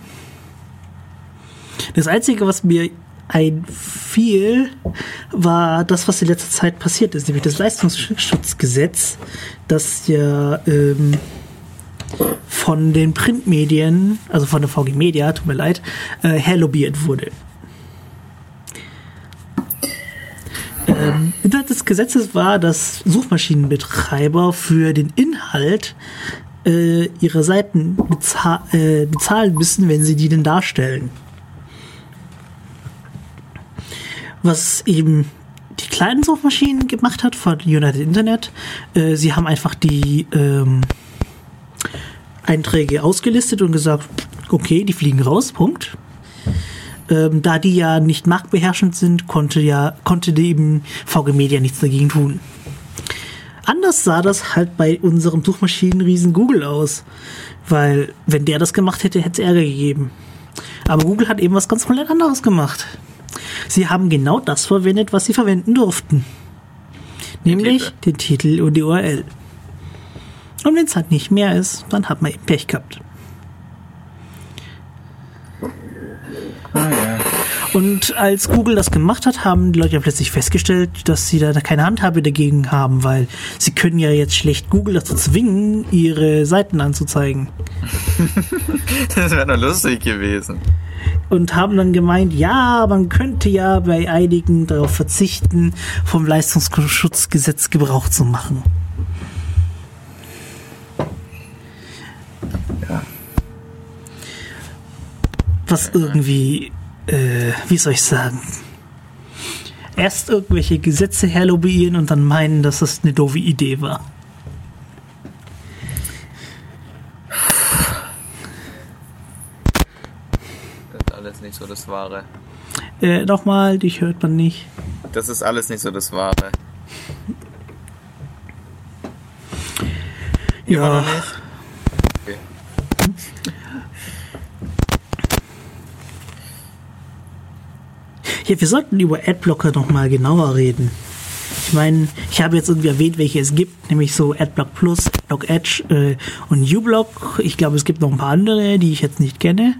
Das Einzige, was mir einfiel, war das, was in letzter Zeit passiert ist, nämlich das Leistungsschutzgesetz, das ja ähm, von den Printmedien, also von der VG Media, tut mir leid, äh, herlobiert wurde. Ähm, Inhalt des Gesetzes war, dass Suchmaschinenbetreiber für den Inhalt äh, ihrer Seiten bezahl äh, bezahlen müssen, wenn sie die denn darstellen. Was eben die kleinen Suchmaschinen gemacht hat von United Internet, äh, sie haben einfach die ähm, Einträge ausgelistet und gesagt, okay, die fliegen raus, Punkt. Ähm, da die ja nicht marktbeherrschend sind, konnte ja konnte eben VG Media nichts dagegen tun. Anders sah das halt bei unserem Suchmaschinenriesen Google aus, weil wenn der das gemacht hätte, hätte es Ärger gegeben. Aber Google hat eben was ganz komplett anderes gemacht. Sie haben genau das verwendet, was sie verwenden durften. Nämlich Titel. den Titel und die URL. Und wenn es halt nicht mehr ist, dann hat man eben Pech gehabt. Ah, ja. Und als Google das gemacht hat, haben die Leute ja plötzlich festgestellt, dass sie da keine Handhabe dagegen haben, weil sie können ja jetzt schlecht Google dazu zwingen, ihre Seiten anzuzeigen. Das wäre doch lustig gewesen. Und haben dann gemeint, ja, man könnte ja bei einigen darauf verzichten, vom Leistungsschutzgesetz Gebrauch zu machen. Was irgendwie, äh, wie soll ich sagen, erst irgendwelche Gesetze herlobbyieren und dann meinen, dass das eine doofe Idee war. Das ist alles nicht so das Wahre. Äh, nochmal, dich hört man nicht. Das ist alles nicht so das Wahre. Ja. Immer noch nicht? Okay. Ja, wir sollten über Adblocker noch mal genauer reden. Ich meine, ich habe jetzt irgendwie erwähnt, welche es gibt, nämlich so Adblock Plus, Adblock Edge äh, und uBlock. Ich glaube, es gibt noch ein paar andere, die ich jetzt nicht kenne.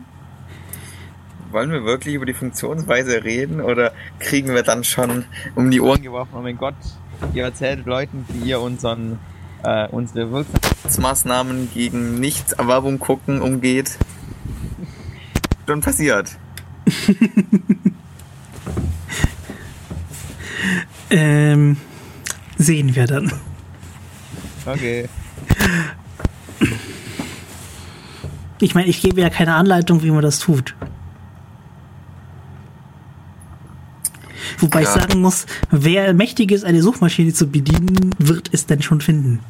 Wollen wir wirklich über die Funktionsweise reden oder kriegen wir dann schon um die Ohren geworfen, oh mein Gott, ihr erzählt Leuten, wie ihr unseren, äh, unsere Wirksamkeitsmaßnahmen gegen Nicht-Erwerbung gucken umgeht. Schon passiert. ähm, sehen wir dann. Okay. Ich meine, ich gebe ja keine Anleitung, wie man das tut. Wobei ja. ich sagen muss, wer mächtig ist, eine Suchmaschine zu bedienen, wird es dann schon finden.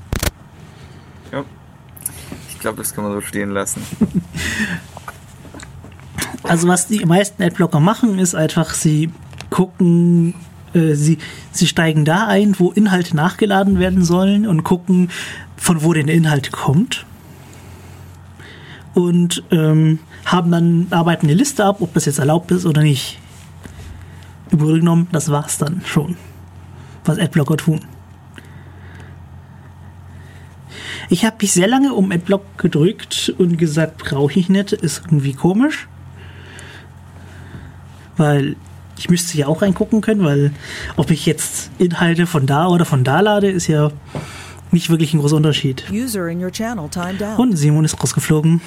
Ja. Ich glaube, das kann man so stehen lassen. Also was die meisten Adblocker machen, ist einfach, sie gucken, äh, sie, sie steigen da ein, wo Inhalte nachgeladen werden sollen und gucken, von wo der Inhalt kommt. Und ähm, haben dann, arbeiten eine Liste ab, ob das jetzt erlaubt ist oder nicht. Im Grunde genommen, das war's dann schon, was Adblocker tun. Ich habe mich sehr lange um Adblock gedrückt und gesagt, brauche ich nicht, ist irgendwie komisch. Weil ich müsste ja auch reingucken können, weil ob ich jetzt Inhalte von da oder von da lade, ist ja nicht wirklich ein großer Unterschied. Und Simon ist rausgeflogen.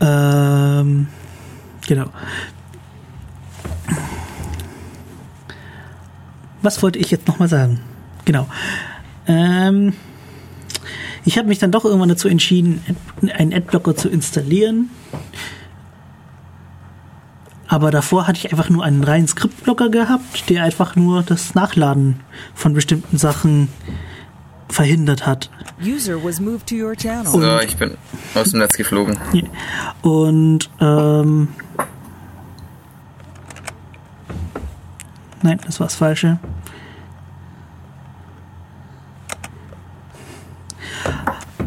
Ähm, genau. Was wollte ich jetzt nochmal sagen? Genau. Ähm, ich habe mich dann doch irgendwann dazu entschieden, einen Adblocker zu installieren. Aber davor hatte ich einfach nur einen reinen Skriptblocker gehabt, der einfach nur das Nachladen von bestimmten Sachen verhindert hat. User was moved to your channel. So, ich bin aus dem Netz geflogen. Und ähm, nein, das war das Falsche.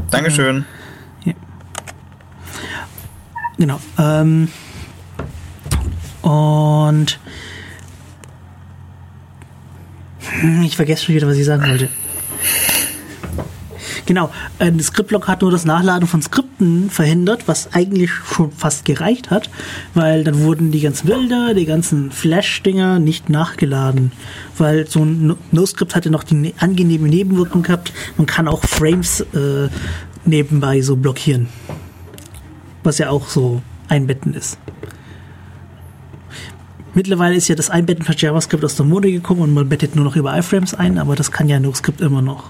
Dankeschön. Ja. Genau. Ähm, und hm, ich vergesse schon wieder, was ich sagen wollte. Genau, ein Skriptblock hat nur das Nachladen von Skripten verhindert, was eigentlich schon fast gereicht hat, weil dann wurden die ganzen Bilder, die ganzen Flash-Dinger nicht nachgeladen, weil so ein No-Script hatte noch die ne-, angenehme Nebenwirkung gehabt, man kann auch Frames äh, nebenbei so blockieren, was ja auch so einbetten ist. Mittlerweile ist ja das Einbetten von JavaScript aus der Mode gekommen und man bettet nur noch über iframes ein, aber das kann ja NoScript immer noch.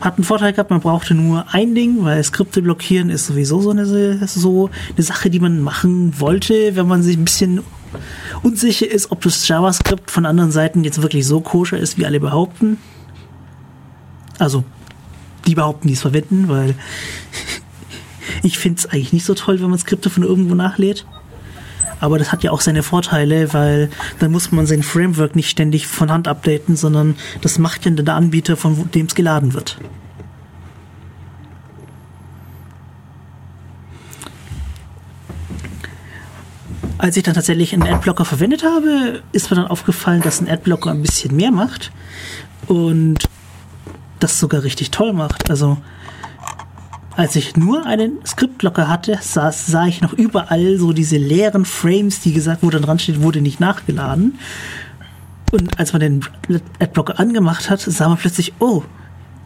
Hat einen Vorteil gehabt, man brauchte nur ein Ding, weil Skripte blockieren ist sowieso so eine, so eine Sache, die man machen wollte, wenn man sich ein bisschen unsicher ist, ob das JavaScript von anderen Seiten jetzt wirklich so koscher ist, wie alle behaupten. Also, die behaupten, die es verwenden, weil ich finde es eigentlich nicht so toll, wenn man Skripte von irgendwo nachlädt. Aber das hat ja auch seine Vorteile, weil dann muss man sein Framework nicht ständig von Hand updaten, sondern das macht ja der Anbieter, von dem es geladen wird. Als ich dann tatsächlich einen Adblocker verwendet habe, ist mir dann aufgefallen, dass ein Adblocker ein bisschen mehr macht und das sogar richtig toll macht. Also als ich nur einen Skriptblocker hatte, sah, sah ich noch überall so diese leeren Frames, die gesagt, wo dann dran steht, wurde nicht nachgeladen. Und als man den Adblocker angemacht hat, sah man plötzlich, oh,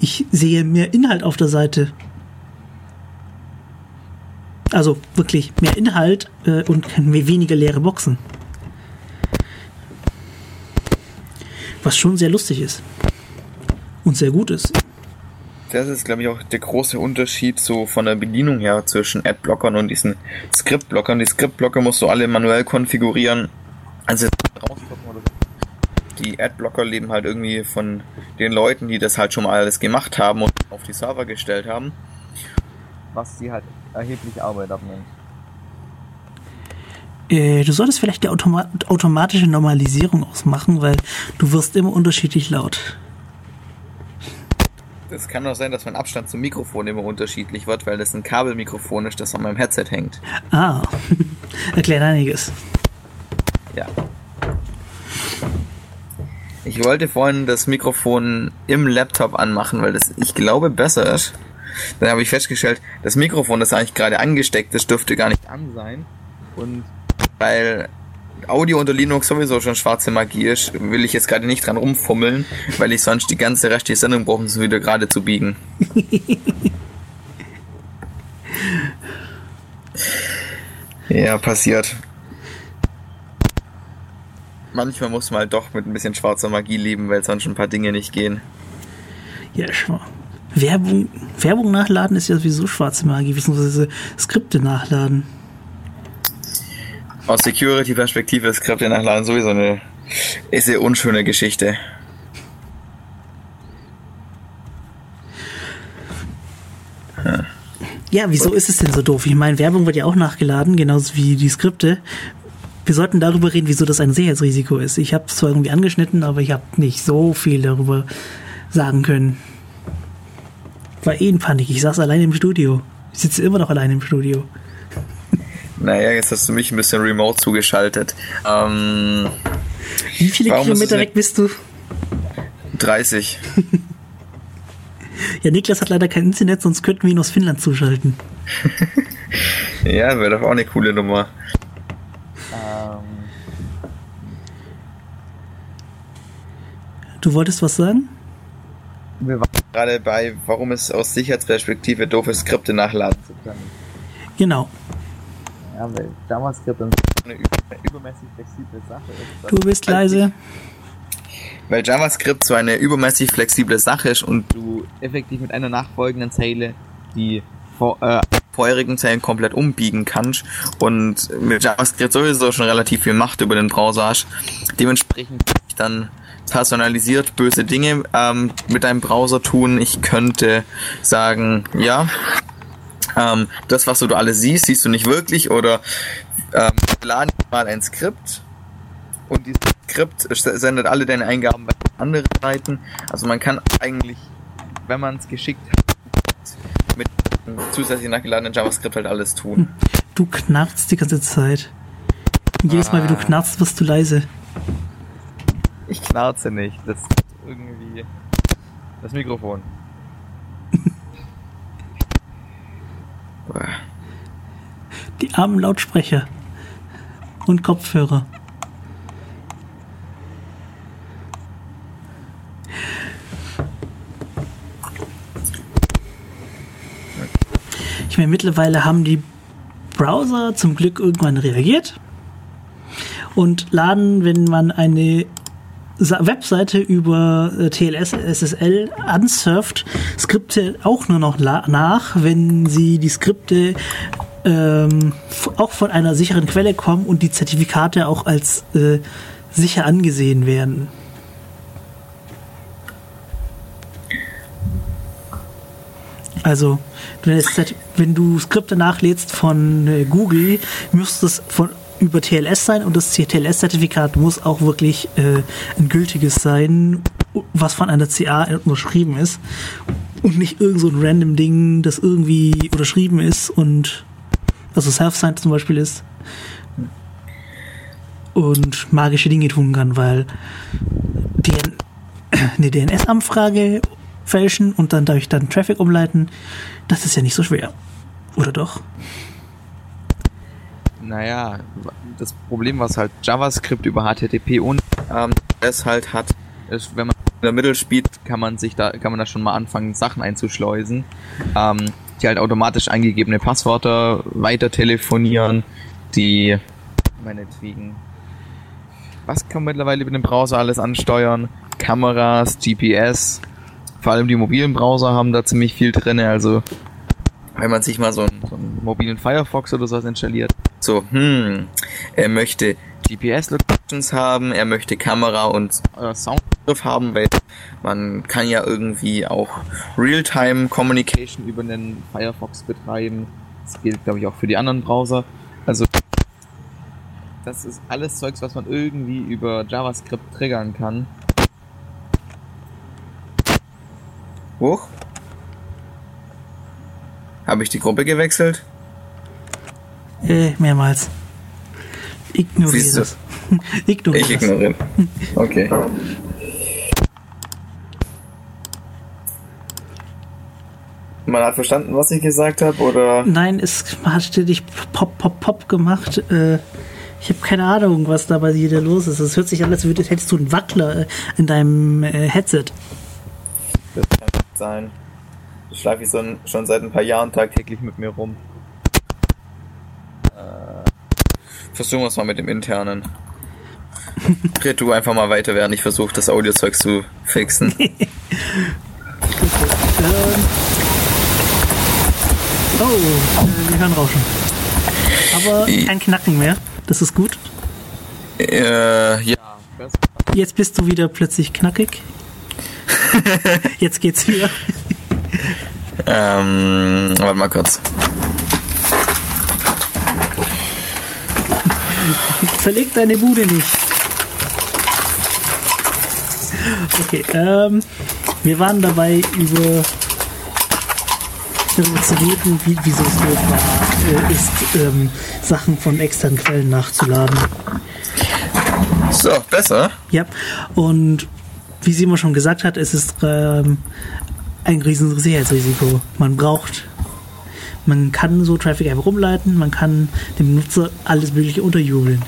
ich sehe mehr Inhalt auf der Seite. Also wirklich mehr Inhalt äh, und weniger leere Boxen. Was schon sehr lustig ist. Und sehr gut ist. Das ist, glaube ich, auch der große Unterschied so von der Bedienung her zwischen Adblockern und diesen Scriptblockern. Die Scriptblocker musst du alle manuell konfigurieren. Also. Die Adblocker leben halt irgendwie von den Leuten, die das halt schon mal alles gemacht haben und auf die Server gestellt haben. Was sie halt erheblich Arbeit abnimmt. Äh, du solltest vielleicht die Automa automatische Normalisierung ausmachen, weil du wirst immer unterschiedlich laut. Es kann doch sein, dass mein Abstand zum Mikrofon immer unterschiedlich wird, weil das ein Kabelmikrofon ist, das an meinem Headset hängt. Ah, erklärt einiges. Ja. Ich wollte vorhin das Mikrofon im Laptop anmachen, weil das, ich glaube, besser ist. Dann habe ich festgestellt, das Mikrofon, das eigentlich gerade angesteckt ist, dürfte gar nicht an sein. Und weil Audio unter Linux sowieso schon schwarze Magie ist, will ich jetzt gerade nicht dran rumfummeln, weil ich sonst die ganze restliche Sendung brauche, um es wieder gerade zu biegen. ja, passiert. Manchmal muss man halt doch mit ein bisschen schwarzer Magie leben, weil sonst ein paar Dinge nicht gehen. Ja, schau. Werbung, Werbung nachladen ist ja sowieso schwarze Magie, beziehungsweise Skripte nachladen. Aus Security-Perspektive ist Skripte nachladen sowieso eine ist eine unschöne Geschichte. Ja, wieso ist es denn so doof? Ich meine, Werbung wird ja auch nachgeladen, genauso wie die Skripte. Wir sollten darüber reden, wieso das ein Sicherheitsrisiko ist. Ich habe es zwar irgendwie angeschnitten, aber ich habe nicht so viel darüber sagen können. War eh in Panik. Ich saß allein im Studio. Ich sitze immer noch allein im Studio. Naja, jetzt hast du mich ein bisschen remote zugeschaltet. Ähm, Wie viele Kilometer weg bist du? 30. Ja, Niklas hat leider kein Internet, sonst könnten wir ihn aus Finnland zuschalten. Ja, wäre doch auch eine coole Nummer. Du wolltest was sagen? Wir waren gerade bei, warum es aus Sicherheitsperspektive doof ist, Skripte nachladen zu können. Genau. Ja, weil JavaScript dann eine über- übermäßig flexible Sache ist. Du bist leise. Weil JavaScript so eine übermäßig flexible Sache ist und du effektiv mit einer nachfolgenden Zeile die vor, äh, vorherigen Zeilen komplett umbiegen kannst und mit JavaScript sowieso schon relativ viel Macht über den Browser hast. Dementsprechend kann ich dann personalisiert böse Dinge ähm, mit deinem Browser tun. Ich könnte sagen, ja, ähm, das, was du da alles siehst, siehst du nicht wirklich oder ähm, laden mal ein Skript und dieses Skript sendet alle deine Eingaben bei anderen Seiten. Also man kann eigentlich, wenn man es geschickt hat, mit zusätzlich nachgeladenen JavaScript halt alles tun. Du knarzt die ganze Zeit. Jedes Mal, wie du Ah. knarzt, wirst du leise. ich knarze nicht. Das ist irgendwie das Mikrofon. Die armen Lautsprecher. Und Kopfhörer. Ich meine, mittlerweile haben die Browser zum Glück irgendwann reagiert und laden, wenn man eine Webseite über äh, TLS, SSL ansurft, Skripte auch nur noch nach, wenn sie die Skripte ähm, auch von einer sicheren Quelle kommen und die Zertifikate auch als äh, sicher angesehen werden. Also, wenn, du Skripte nachlädst von äh, Google, müsste es von über TLS sein und das TLS-Zertifikat muss auch wirklich äh, ein gültiges sein, was von einer CA unterschrieben ist und nicht irgend so ein random Ding, das irgendwie unterschrieben ist und also Self-Signed zum Beispiel ist und magische Dinge tun kann, weil DN eine DNS-Anfrage fälschen und dann dadurch dann Traffic umleiten, das ist ja nicht so schwer. Oder doch? Naja, das Problem, was halt JavaScript über HTTP und Ähm, es halt hat ist, wenn man in der Middle spielt, kann man sich da kann man da schon mal anfangen Sachen einzuschleusen, ähm, die halt automatisch eingegebene Passwörter weiter telefonieren, die meinetwegen was kann man mittlerweile über den Browser alles ansteuern? Kameras, GPS, vor allem die mobilen Browser haben da ziemlich viel drinne, also wenn man sich mal so, ein- so einen mobilen Firefox oder sowas installiert. so, hm, er möchte GPS Options haben, er möchte Kamera und äh, Sound Griff haben, weil man kann ja irgendwie auch Realtime Communication über den Firefox betreiben. Das gilt, glaube ich, auch für die anderen Browser. Also das ist alles Zeugs, was man irgendwie über JavaScript triggern kann. hoch. Habe ich die Gruppe gewechselt? Äh, mehrmals. Ignoriere das. Ignoriere Ich ignoriere. Okay. Man hat verstanden, was ich gesagt habe, oder? Nein, es hat ständig Pop, Pop, Pop gemacht. Äh, Ich habe keine Ahnung, was da bei dir los ist. Es hört sich an, als hättest du einen Wackler äh, in deinem äh, Headset. Das kann nicht sein. Schlafe ich so ein, schon seit ein paar Jahren tagtäglich mit mir rum. Äh, versuchen wir es mal mit dem internen. Red du einfach mal weiter, während ich versuche, das Audiozeug zu fixen. Ähm. Oh, äh, wir hören Rauschen. Aber kein Knacken mehr. Das ist gut. äh, ja. Jetzt bist du wieder plötzlich knackig. Jetzt geht's wieder. Ähm, warte mal kurz. Verleg deine Bude nicht. Okay, ähm, wir waren dabei über darüber zu reden, wie, wieso es doof war, äh, ist, ähm, Sachen von externen Quellen nachzuladen. So, besser? Ja, und wie sie immer schon gesagt hat, es ist ähm, ein riesen Sicherheitsrisiko. Man braucht, man kann so Traffic einfach umleiten, man kann dem Nutzer alles Mögliche unterjubeln.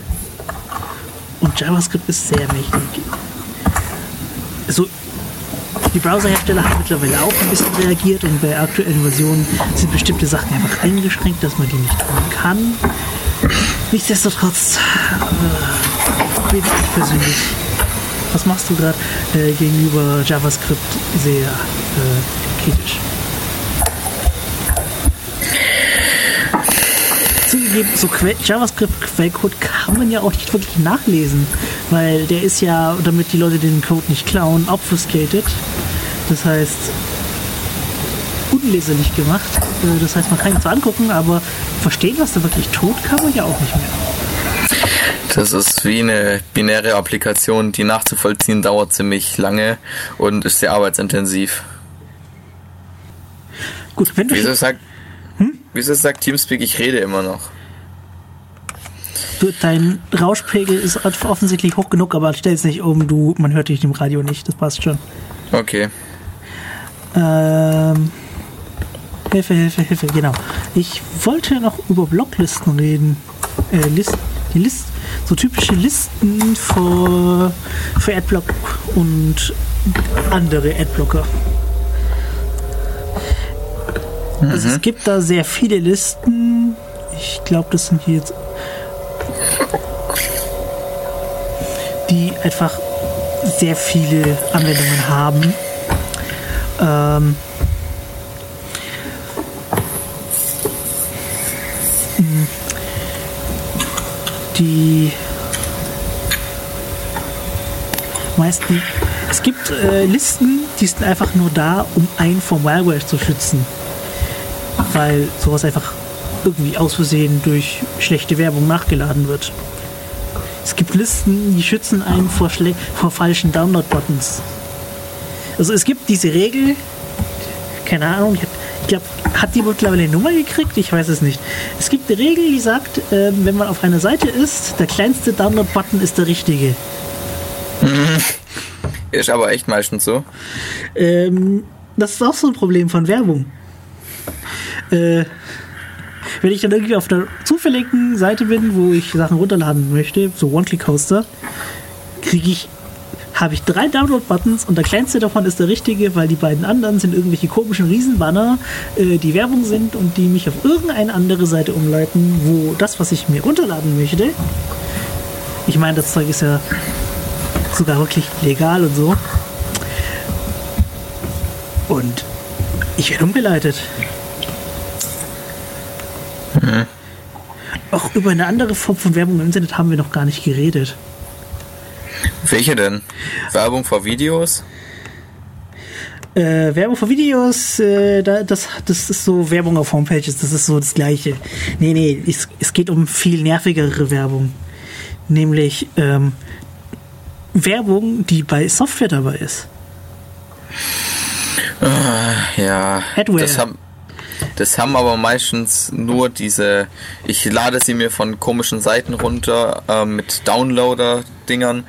Und JavaScript ist sehr mächtig. Also, die Browserhersteller haben mittlerweile auch ein bisschen reagiert und bei aktuellen Versionen sind bestimmte Sachen einfach eingeschränkt, dass man die nicht tun kann. Nichtsdestotrotz äh, bin ich persönlich was machst du gerade äh, gegenüber JavaScript sehr äh, kritisch? Zugegeben, so Que JavaScript-Quellcode kann man ja auch nicht wirklich nachlesen, weil der ist ja, damit die Leute den Code nicht klauen, obfuscated. Das heißt, unleserlich gemacht. Äh, Das heißt, man kann ihn zwar angucken, aber verstehen, was der wirklich tut, kann man ja auch nicht mehr. Das ist wie eine binäre Applikation, die nachzuvollziehen dauert ziemlich lange und ist sehr arbeitsintensiv. Gut, wenn du Wieso sagt, wieso sagt Teamspeak, ich rede immer noch? Du, dein Rauschpegel ist offensichtlich hoch genug, aber stell es nicht um, du, man hört dich im Radio nicht, das passt schon. Okay. Ähm, Hilfe, Hilfe, Hilfe, genau. Ich wollte noch über Blocklisten reden. Äh, List, die List, so typische Listen für, für Adblock und andere Adblocker. Also es gibt da sehr viele Listen. Ich glaube, das sind hier jetzt die einfach sehr viele Anwendungen haben. Ähm, die meisten. Es gibt äh, Listen, die sind einfach nur da, um einen vor Malware zu schützen. Weil sowas einfach irgendwie aus Versehen durch schlechte Werbung nachgeladen wird. Es gibt Listen, die schützen einen vor, vor falschen Download-Buttons. Also es gibt diese Regel, keine Ahnung, ich, ich glaube, hat die mittlerweile eine Nummer gekriegt? Ich weiß es nicht. Es gibt eine Regel, die sagt, ähm, wenn man auf einer Seite ist, der kleinste Download-Button ist der richtige. Ist aber echt meistens so. Ähm, das ist auch so ein Problem von Werbung. Äh, wenn ich dann irgendwie auf einer zufälligen Seite bin, wo ich Sachen runterladen möchte, so One-Click-Hoster, kriege ich, habe ich drei Download-Buttons und der kleinste davon ist der richtige, weil die beiden anderen sind irgendwelche komischen Riesenbanner, äh, die Werbung sind und die mich auf irgendeine andere Seite umleiten, wo das, was ich mir runterladen möchte, ich meine, das Zeug ist ja sogar wirklich legal und so. Und ich werde umgeleitet. Auch über eine andere Form von Werbung im Internet haben wir noch gar nicht geredet. Welche denn? Werbung vor Videos? Äh, Werbung für Videos, äh, da, das, das ist so Werbung auf Homepages, das ist so das Gleiche. Nee, nee, es, es geht um viel nervigere Werbung. Nämlich ähm, Werbung, die bei Software dabei ist. Ja. Adware. Das haben, das haben aber meistens nur diese. Ich lade sie mir von komischen Seiten runter äh, mit Downloader-Dingern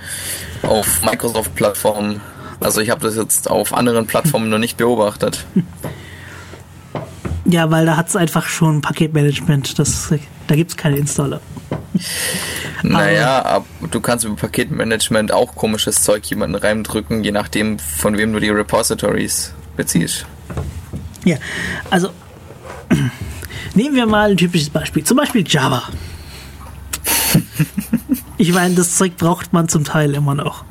auf Microsoft-Plattformen. Also ich habe das jetzt auf anderen Plattformen noch nicht beobachtet. Ja, weil da hat es einfach schon Paketmanagement. Das, da gibt es keine Installer. Naja, aber du kannst über Paketmanagement auch komisches Zeug jemanden reindrücken, je nachdem, von wem du die Repositories beziehst. Ja, also nehmen wir mal ein typisches Beispiel. Zum Beispiel Java. Ich meine, das Zeug braucht man zum Teil immer noch.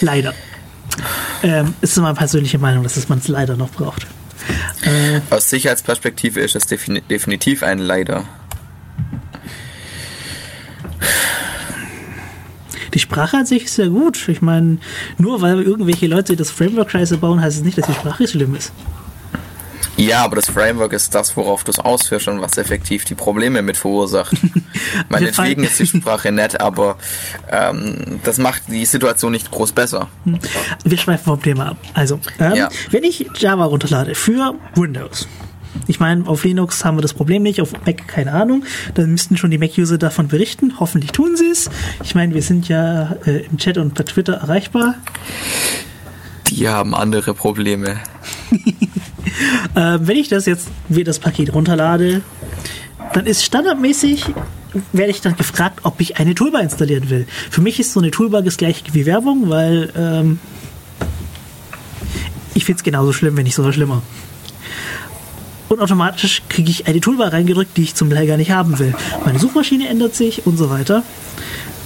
Leider. Ähm, ist meine persönliche Meinung, dass man es leider noch braucht. Äh, Aus Sicherheitsperspektive ist es defini definitiv ein Leider. Die Sprache an sich ist ja gut. Ich meine, nur weil irgendwelche Leute das Framework scheiße bauen, heißt es nicht, dass die Sprache schlimm ist. Ja, aber das Framework ist das, worauf du es ausführst und was effektiv die Probleme mit verursacht. Meinetwegen ist die Sprache nett, aber ähm, das macht die Situation nicht groß besser. Wir schweifen vom Thema ab. Also, ähm, ja. wenn ich Java runterlade für Windows, ich meine, auf Linux haben wir das Problem nicht, auf Mac keine Ahnung. Dann müssten schon die Mac-User davon berichten. Hoffentlich tun sie es. Ich meine, wir sind ja äh, im Chat und per Twitter erreichbar. Die haben andere Probleme. äh, wenn ich das jetzt wie das Paket runterlade, dann ist standardmäßig werde ich dann gefragt, ob ich eine Toolbar installieren will. Für mich ist so eine Toolbar das gleiche wie Werbung, weil ähm, ich finde es genauso schlimm, wenn nicht sogar schlimmer und automatisch kriege ich eine Toolbar reingedrückt, die ich zum Teil gar nicht haben will. Meine Suchmaschine ändert sich und so weiter.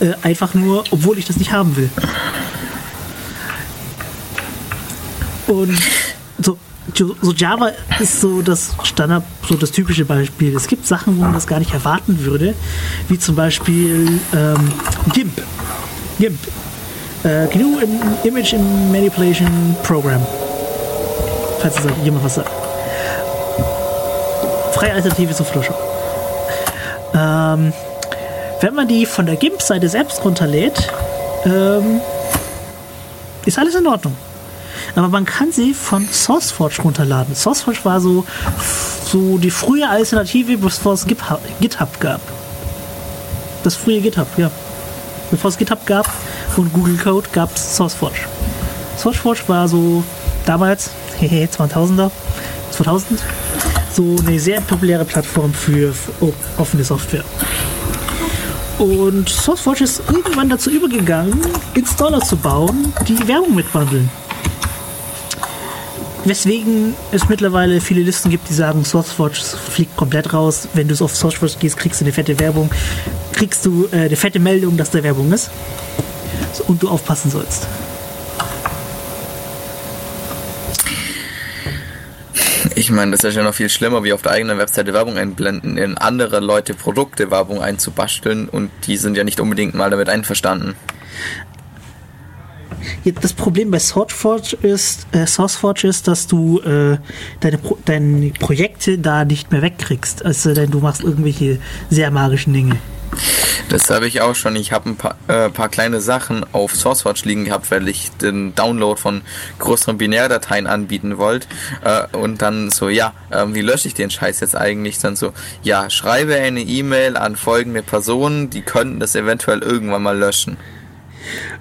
Äh, einfach nur, obwohl ich das nicht haben will. Und so, so Java ist so das Standard, so das typische Beispiel. Es gibt Sachen, wo man das gar nicht erwarten würde, wie zum Beispiel ähm, GIMP. GIMP. Äh, GNU Image Manipulation Program. Falls das jemand was sagt freie Alternative zu Photoshop. Ähm, wenn man die von der GIMP-Seite selbst runterlädt, ähm, ist alles in Ordnung. Aber man kann sie von SourceForge runterladen. SourceForge war so, so die frühe Alternative, bevor es GitHub gab. Das frühe GitHub, ja. Bevor es GitHub gab und Google Code gab es SourceForge. SourceForge war so damals, hehe, 2000er, 2000, so eine sehr populäre Plattform für offene Software. Und SourceForge ist irgendwann dazu übergegangen, Installer zu bauen, die Werbung mitwandeln. Weswegen es mittlerweile viele Listen gibt, die sagen, SourceForge fliegt komplett raus. Wenn du auf SourceForge gehst, kriegst du eine fette Werbung, kriegst du äh, eine fette Meldung, dass da Werbung ist und du aufpassen sollst. Ich meine, das ist ja noch viel schlimmer, wie auf der eigenen Webseite Werbung einblenden, in andere Leute Produkte Werbung einzubasteln und die sind ja nicht unbedingt mal damit einverstanden. Das Problem bei SourceForge ist, äh, SourceForge ist, dass du äh, deine, Pro deine Projekte da nicht mehr wegkriegst. Also denn du machst irgendwelche sehr magischen Dinge. Das habe ich auch schon. Ich habe ein paar, äh, paar kleine Sachen auf SourceForge liegen gehabt, weil ich den Download von größeren Binärdateien anbieten wollte. Äh, und dann so, ja, äh, wie lösche ich den Scheiß jetzt eigentlich? Dann so, ja, schreibe eine E-Mail an folgende Personen, die könnten das eventuell irgendwann mal löschen.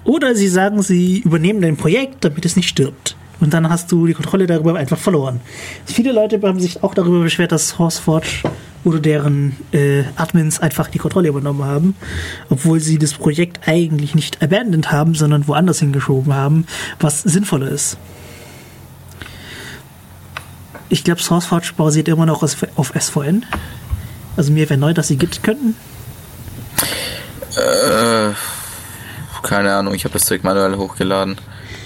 Oder sie sagen, sie übernehmen dein Projekt, damit es nicht stirbt. Und dann hast du die Kontrolle darüber einfach verloren. Viele Leute haben sich auch darüber beschwert, dass SourceForge oder deren äh, Admins einfach die Kontrolle übernommen haben, obwohl sie das Projekt eigentlich nicht abandoned haben, sondern woanders hingeschoben haben, was sinnvoller ist. Ich glaube, SourceForge basiert immer noch auf SVN. Also mir wäre neu, dass sie Git könnten. Äh, keine Ahnung, ich habe das Zeug manuell hochgeladen.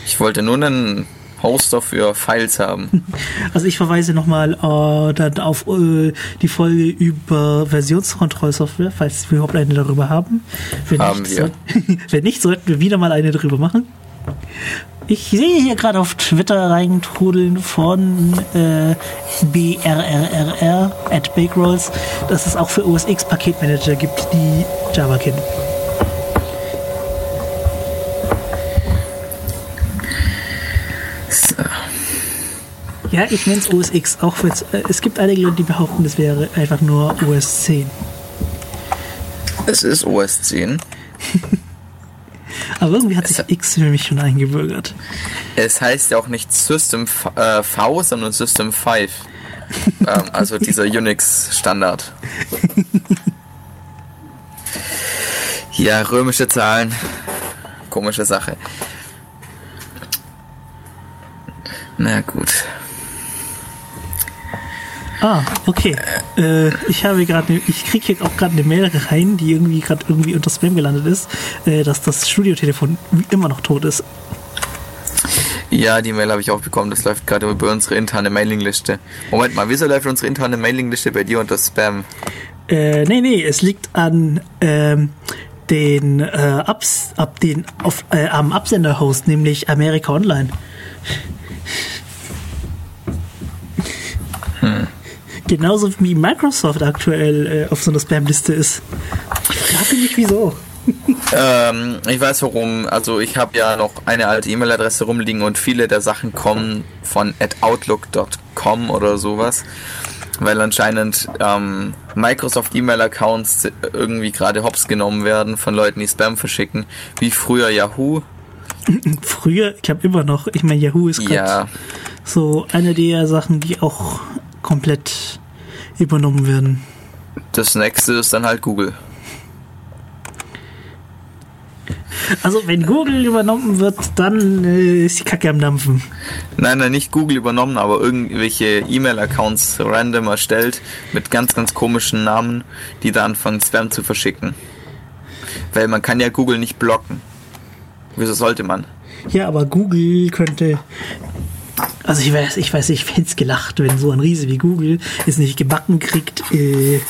Ich wollte nur einen Hoster für Files haben. Also ich verweise nochmal äh, dann auf äh, die Folge über Versionskontrollsoftware, falls wir überhaupt eine darüber haben. Wenn haben nicht, wir. Wenn nicht, sollten wir wieder mal eine darüber machen. Ich sehe hier gerade auf Twitter reintrudeln von äh, BRRRR at Bakerolls, dass es auch für OS X Paketmanager gibt, die Java kennen. Ja, ich nenne es OS X. Auch äh, es gibt einige Leute, die behaupten, das wäre einfach nur OS 10. Es ist OS 10. Aber irgendwie hat sich X für mich schon eingebürgert. Es heißt ja auch nicht System V, äh, v sondern System 5. ähm, also dieser Unix-Standard. Ja, römische Zahlen. Komische Sache. Na gut. Ah, okay. Äh, ich habe gerade, ne, ich kriege jetzt auch gerade eine Mail rein, die irgendwie gerade irgendwie unter Spam gelandet ist, äh, dass das Studiotelefon immer noch tot ist. Ja, die Mail habe ich auch bekommen. Das läuft gerade über unsere interne Mailingliste. Moment mal, wieso läuft unsere interne Mailingliste bei dir unter Spam? Äh, nee, nee, es liegt an ähm, den, äh, Abs, ab den auf, äh, am Absender-Host, nämlich America Online. Genauso wie Microsoft aktuell äh, auf so einer Spam-Liste ist. Ich frage mich wieso. Ähm, ich weiß warum. Also ich habe ja noch eine alte E-Mail-Adresse rumliegen und viele der Sachen kommen von atoutlook.com oder sowas. Weil anscheinend ähm, Microsoft E-Mail-Accounts irgendwie gerade hops genommen werden von Leuten, die Spam verschicken. Wie früher Yahoo. Früher, ich habe immer noch, ich meine, Yahoo ist gerade Ja, so eine der Sachen, die auch komplett übernommen werden. das nächste ist dann halt Google. Also wenn Google übernommen wird, dann äh, ist die Kacke am Dampfen. Nein, nein, nicht Google übernommen, aber irgendwelche E-Mail-Accounts random erstellt mit ganz, ganz komischen Namen, die da anfangen Spam zu verschicken. Weil man kann ja Google nicht blocken. Wieso sollte man? Ja, aber Google könnte. Also ich weiß, ich weiß, ich hätte gelacht, wenn so ein Riese wie Google es nicht gebacken kriegt, äh,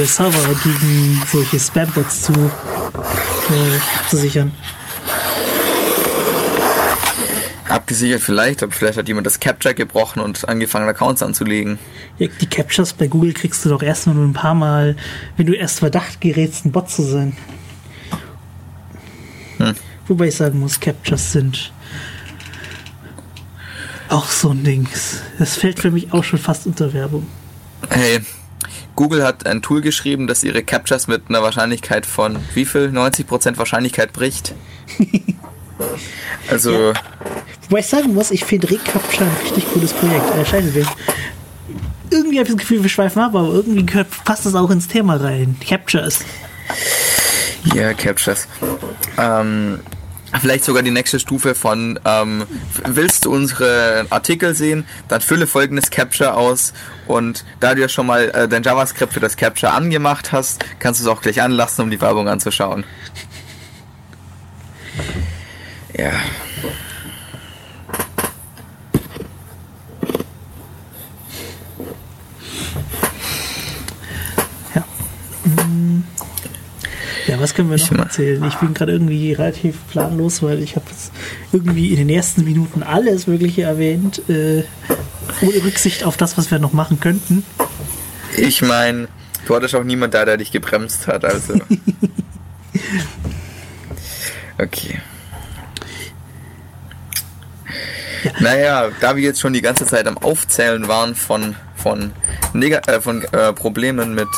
ihre Server gegen solche Spambots zu, äh, zu sichern. Abgesichert vielleicht, aber vielleicht hat jemand das Capture gebrochen und angefangen Accounts anzulegen. Ja, die Captures bei Google kriegst du doch erst nur ein paar Mal, wenn du erst Verdacht gerätst, ein Bot zu sein. Hm. Wobei ich sagen muss, Captures sind auch so ein Dings. Das fällt für mich auch schon fast unter Werbung. Hey, Google hat ein Tool geschrieben, das ihre Captures mit einer Wahrscheinlichkeit von wie viel? 90% Wahrscheinlichkeit bricht. Also, Ja. Wobei ich sagen muss, ich finde Recapture ein richtig cooles Projekt. Äh, scheiße, wir. Irgendwie habe ich das Gefühl, wir schweifen ab, aber irgendwie passt das auch ins Thema rein. Captures. Ja, Captures. Ähm, vielleicht sogar die nächste Stufe von, ähm, willst du unsere Artikel sehen, dann fülle folgendes Capture aus und da du ja schon mal äh, dein JavaScript für das Capture angemacht hast, kannst du es auch gleich anlassen, um die Werbung anzuschauen. Ja. Ja, was können wir Ich noch ma- erzählen? Ich bin gerade irgendwie relativ planlos, weil ich habe irgendwie in den ersten Minuten alles Mögliche erwähnt, äh, ohne Rücksicht auf das, was wir noch machen könnten. Ich meine, du hattest auch niemand da, der dich gebremst hat, also. Okay. Ja. Naja, da wir jetzt schon die ganze Zeit am Aufzählen waren von, von, Neg äh, von äh, Problemen mit.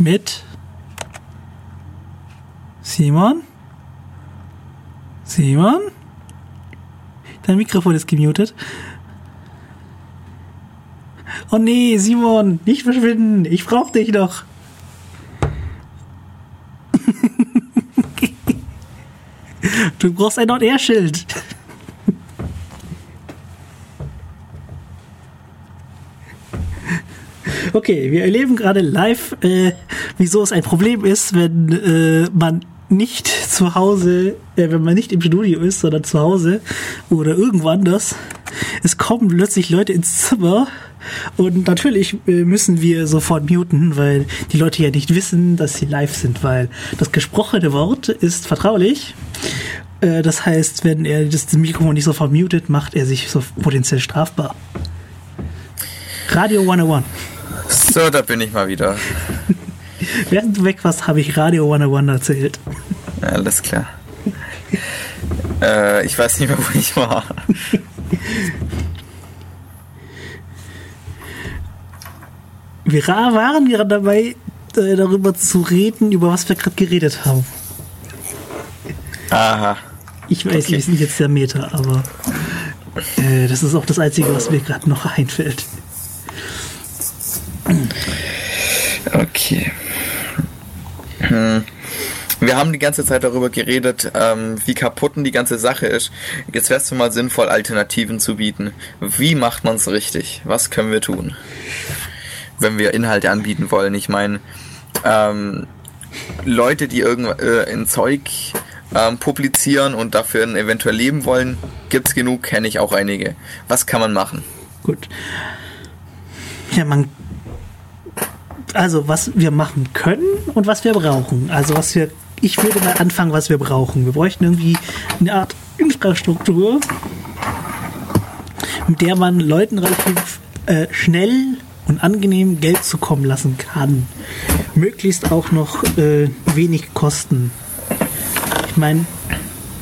Mit Simon? Simon? Dein Mikrofon ist gemutet. Oh nee, Simon, nicht verschwinden. Ich brauch dich noch. Du brauchst ein On-Air-Schild. Okay, wir erleben gerade live, äh, wieso es ein Problem ist, wenn äh, man nicht zu Hause, äh, wenn man nicht im Studio ist, sondern zu Hause oder irgendwo anders. Es kommen plötzlich Leute ins Zimmer und natürlich äh, müssen wir sofort muten, weil die Leute ja nicht wissen, dass sie live sind, weil das gesprochene Wort ist vertraulich. Äh, das heißt, wenn er das Mikrofon nicht sofort mutet, macht er sich so potenziell strafbar. Radio 101. So, da bin ich mal wieder. Während du weg warst, habe ich Radio 101 erzählt. Alles klar. äh, ich weiß nicht mehr, wo ich war. Wir waren gerade dabei, äh, darüber zu reden, über was wir gerade geredet haben. Aha. Ich weiß, Okay. wir sind jetzt der Meter, aber äh, das ist auch das Einzige, was mir gerade noch einfällt. Okay. Hm. Wir haben die ganze Zeit darüber geredet, ähm, wie kaputt die ganze Sache ist. Jetzt wäre es mal sinnvoll, Alternativen zu bieten. Wie macht man es richtig? Was können wir tun, wenn wir Inhalte anbieten wollen? Ich meine, ähm, Leute, die irgend äh, ein Zeug ähm, publizieren und dafür eventuell leben wollen, gibt es genug, kenne ich auch einige. Was kann man machen? Gut. Ja, man. Also, was wir machen können und was wir brauchen. Also, was wir. Ich würde mal anfangen, was wir brauchen. Wir bräuchten irgendwie eine Art Infrastruktur, mit der man Leuten relativ äh, schnell und angenehm Geld zukommen lassen kann. Möglichst auch noch äh, wenig Kosten. Ich meine,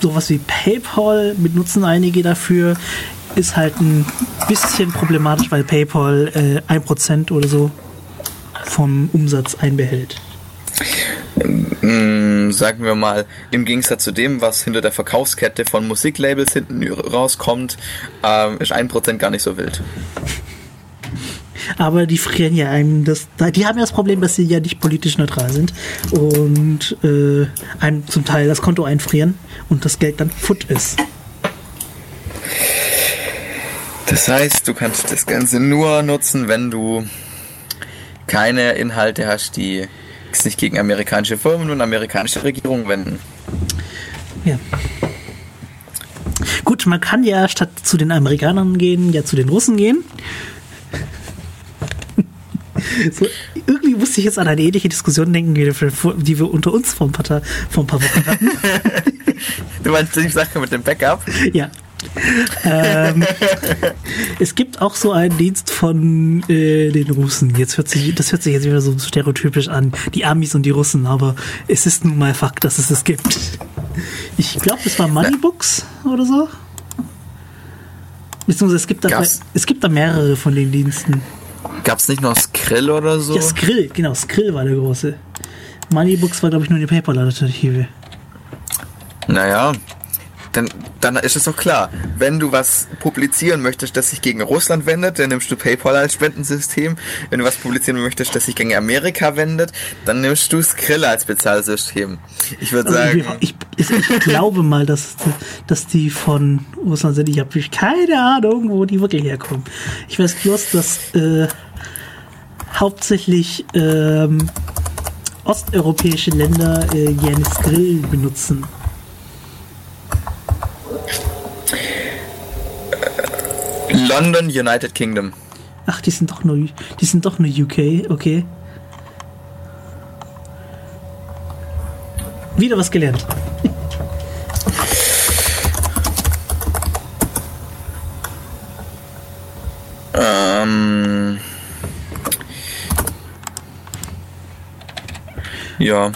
sowas wie PayPal benutzen einige dafür, ist halt ein bisschen problematisch, weil PayPal äh, 1% oder so vom Umsatz einbehält. Mm, sagen wir mal, im Gegensatz zu dem, was hinter der Verkaufskette von Musiklabels hinten rauskommt, ähm, ist 1% gar nicht so wild. Aber die frieren ja einem das. Die haben ja das Problem, dass sie ja nicht politisch neutral sind und äh, einem zum Teil das Konto einfrieren und das Geld dann fut ist. Das heißt, du kannst das Ganze nur nutzen, wenn du keine Inhalte hast, die sich gegen amerikanische Firmen und amerikanische Regierungen wenden. Ja. Gut, man kann ja statt zu den Amerikanern gehen, ja zu den Russen gehen. So, irgendwie musste ich jetzt an eine ähnliche Diskussion denken, die wir unter uns vor ein paar, vor ein paar Wochen hatten. du meinst die Sache mit dem Backup? Ja ähm, es gibt auch so einen Dienst von äh, den Russen. Jetzt hört sich, das hört sich jetzt wieder so stereotypisch an, die Amis und die Russen, aber es ist nun mal Fakt, dass es es gibt. Ich glaube, es war Moneybooks oder so. Beziehungsweise es gibt da, es gibt da mehrere von den Diensten. Gab es nicht noch Skrill oder so? Ja, Skrill, genau, Skrill war der große. Moneybooks war, glaube ich, nur eine PayPal-Alternative. Naja, dann, dann ist es doch klar, wenn du was publizieren möchtest, das sich gegen Russland wendet, dann nimmst du PayPal als Spendensystem. Wenn du was publizieren möchtest, das sich gegen Amerika wendet, dann nimmst du Skrill als Bezahlsystem. Ich würde also sagen. Ich, ich, ich, glaube mal, dass, dass die von Russland sind. Ich habe keine Ahnung, wo die wirklich herkommen. Ich weiß bloß, dass äh, hauptsächlich ähm, osteuropäische Länder äh, gerne Skrill benutzen. London, United Kingdom. Ach, die sind doch nur, die sind doch nur UK, okay. Wieder was gelernt. ähm. Ja.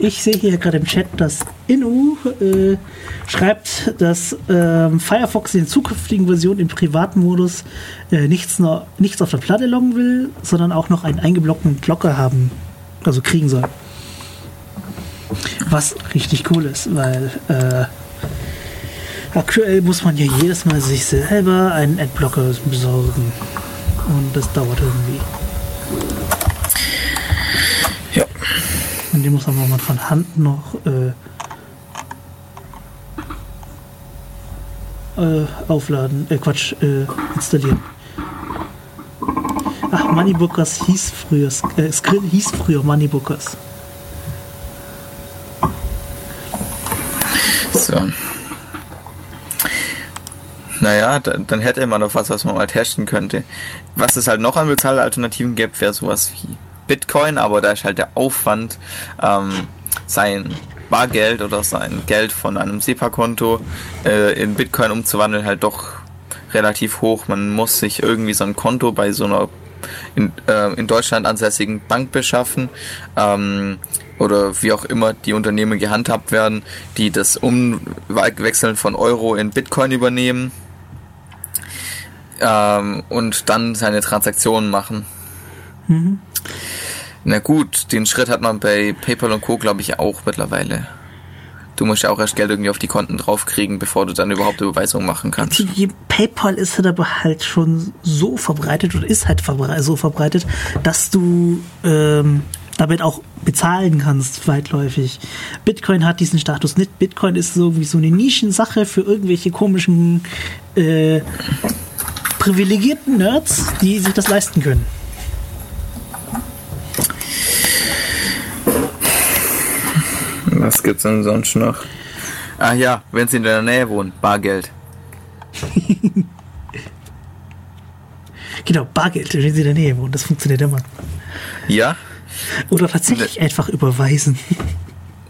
Ich sehe hier gerade im Chat, dass Inu äh, schreibt, dass äh, Firefox in zukünftigen Versionen im Privatmodus äh, nichts, noch, nichts auf der Platte loggen will, sondern auch noch einen eingeblockten Glocker haben, also kriegen soll. Was richtig cool ist, weil äh, aktuell muss man ja jedes Mal sich selber einen Adblocker besorgen. Und das dauert irgendwie. Und die muss man mal von Hand noch äh, äh, aufladen, äh, Quatsch, äh, installieren. Ach, Moneybookers hieß früher, äh, Skrill hieß früher Moneybookers. So. Naja, dann, dann hätte man noch was, was man mal testen könnte. Was es halt noch an Bezahlalternativen gibt, wäre sowas wie Bitcoin, aber da ist halt der Aufwand, ähm, sein Bargeld oder sein Geld von einem SEPA-Konto äh, in Bitcoin umzuwandeln, halt doch relativ hoch. Man muss sich irgendwie so ein Konto bei so einer in, äh, in Deutschland ansässigen Bank beschaffen ähm, oder wie auch immer die Unternehmen gehandhabt werden, die das Umwechseln von Euro in Bitcoin übernehmen ähm, und dann seine Transaktionen machen. Mhm. Na gut, den Schritt hat man bei PayPal und Co. glaube ich auch mittlerweile. Du musst ja auch erst Geld irgendwie auf die Konten draufkriegen, bevor du dann überhaupt Überweisungen machen kannst. Die PayPal ist halt aber halt schon so verbreitet oder ist halt so verbreitet, dass du ähm, damit auch bezahlen kannst, weitläufig. Bitcoin hat diesen Status nicht. Bitcoin ist so wie so eine Nischensache für irgendwelche komischen äh, privilegierten Nerds, die sich das leisten können. Was gibt's denn sonst noch? Ach ja, wenn sie in deiner Nähe wohnen, Bargeld. genau, Bargeld, wenn sie in der Nähe wohnen, das funktioniert immer. Ja? Oder tatsächlich ne einfach überweisen.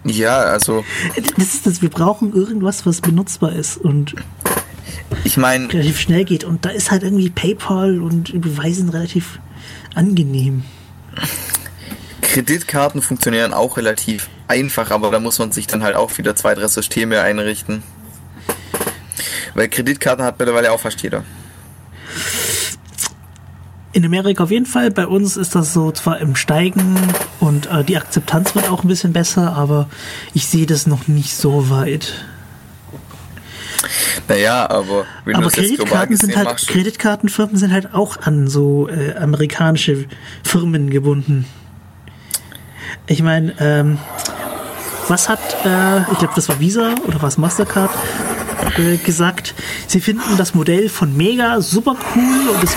Ja, also. Das ist das, wir brauchen irgendwas, was benutzbar ist und ich meine relativ schnell geht. Und da ist halt irgendwie PayPal und Überweisen relativ angenehm. Kreditkarten funktionieren auch relativ einfach, aber da muss man sich dann halt auch wieder zwei, drei Systeme einrichten. Weil Kreditkarten hat mittlerweile auch fast jeder. In Amerika auf jeden Fall. Bei uns ist das so zwar im Steigen und äh, die Akzeptanz wird auch ein bisschen besser, aber ich sehe das noch nicht so weit. Naja, aber wenn aber Kreditkarten sind halt, machst, Kreditkartenfirmen sind halt auch an so äh, amerikanische Firmen gebunden. Ich meine, ähm, was hat, äh, ich glaube, das war Visa oder was Mastercard äh, gesagt? Sie finden das Modell von Mega super cool und es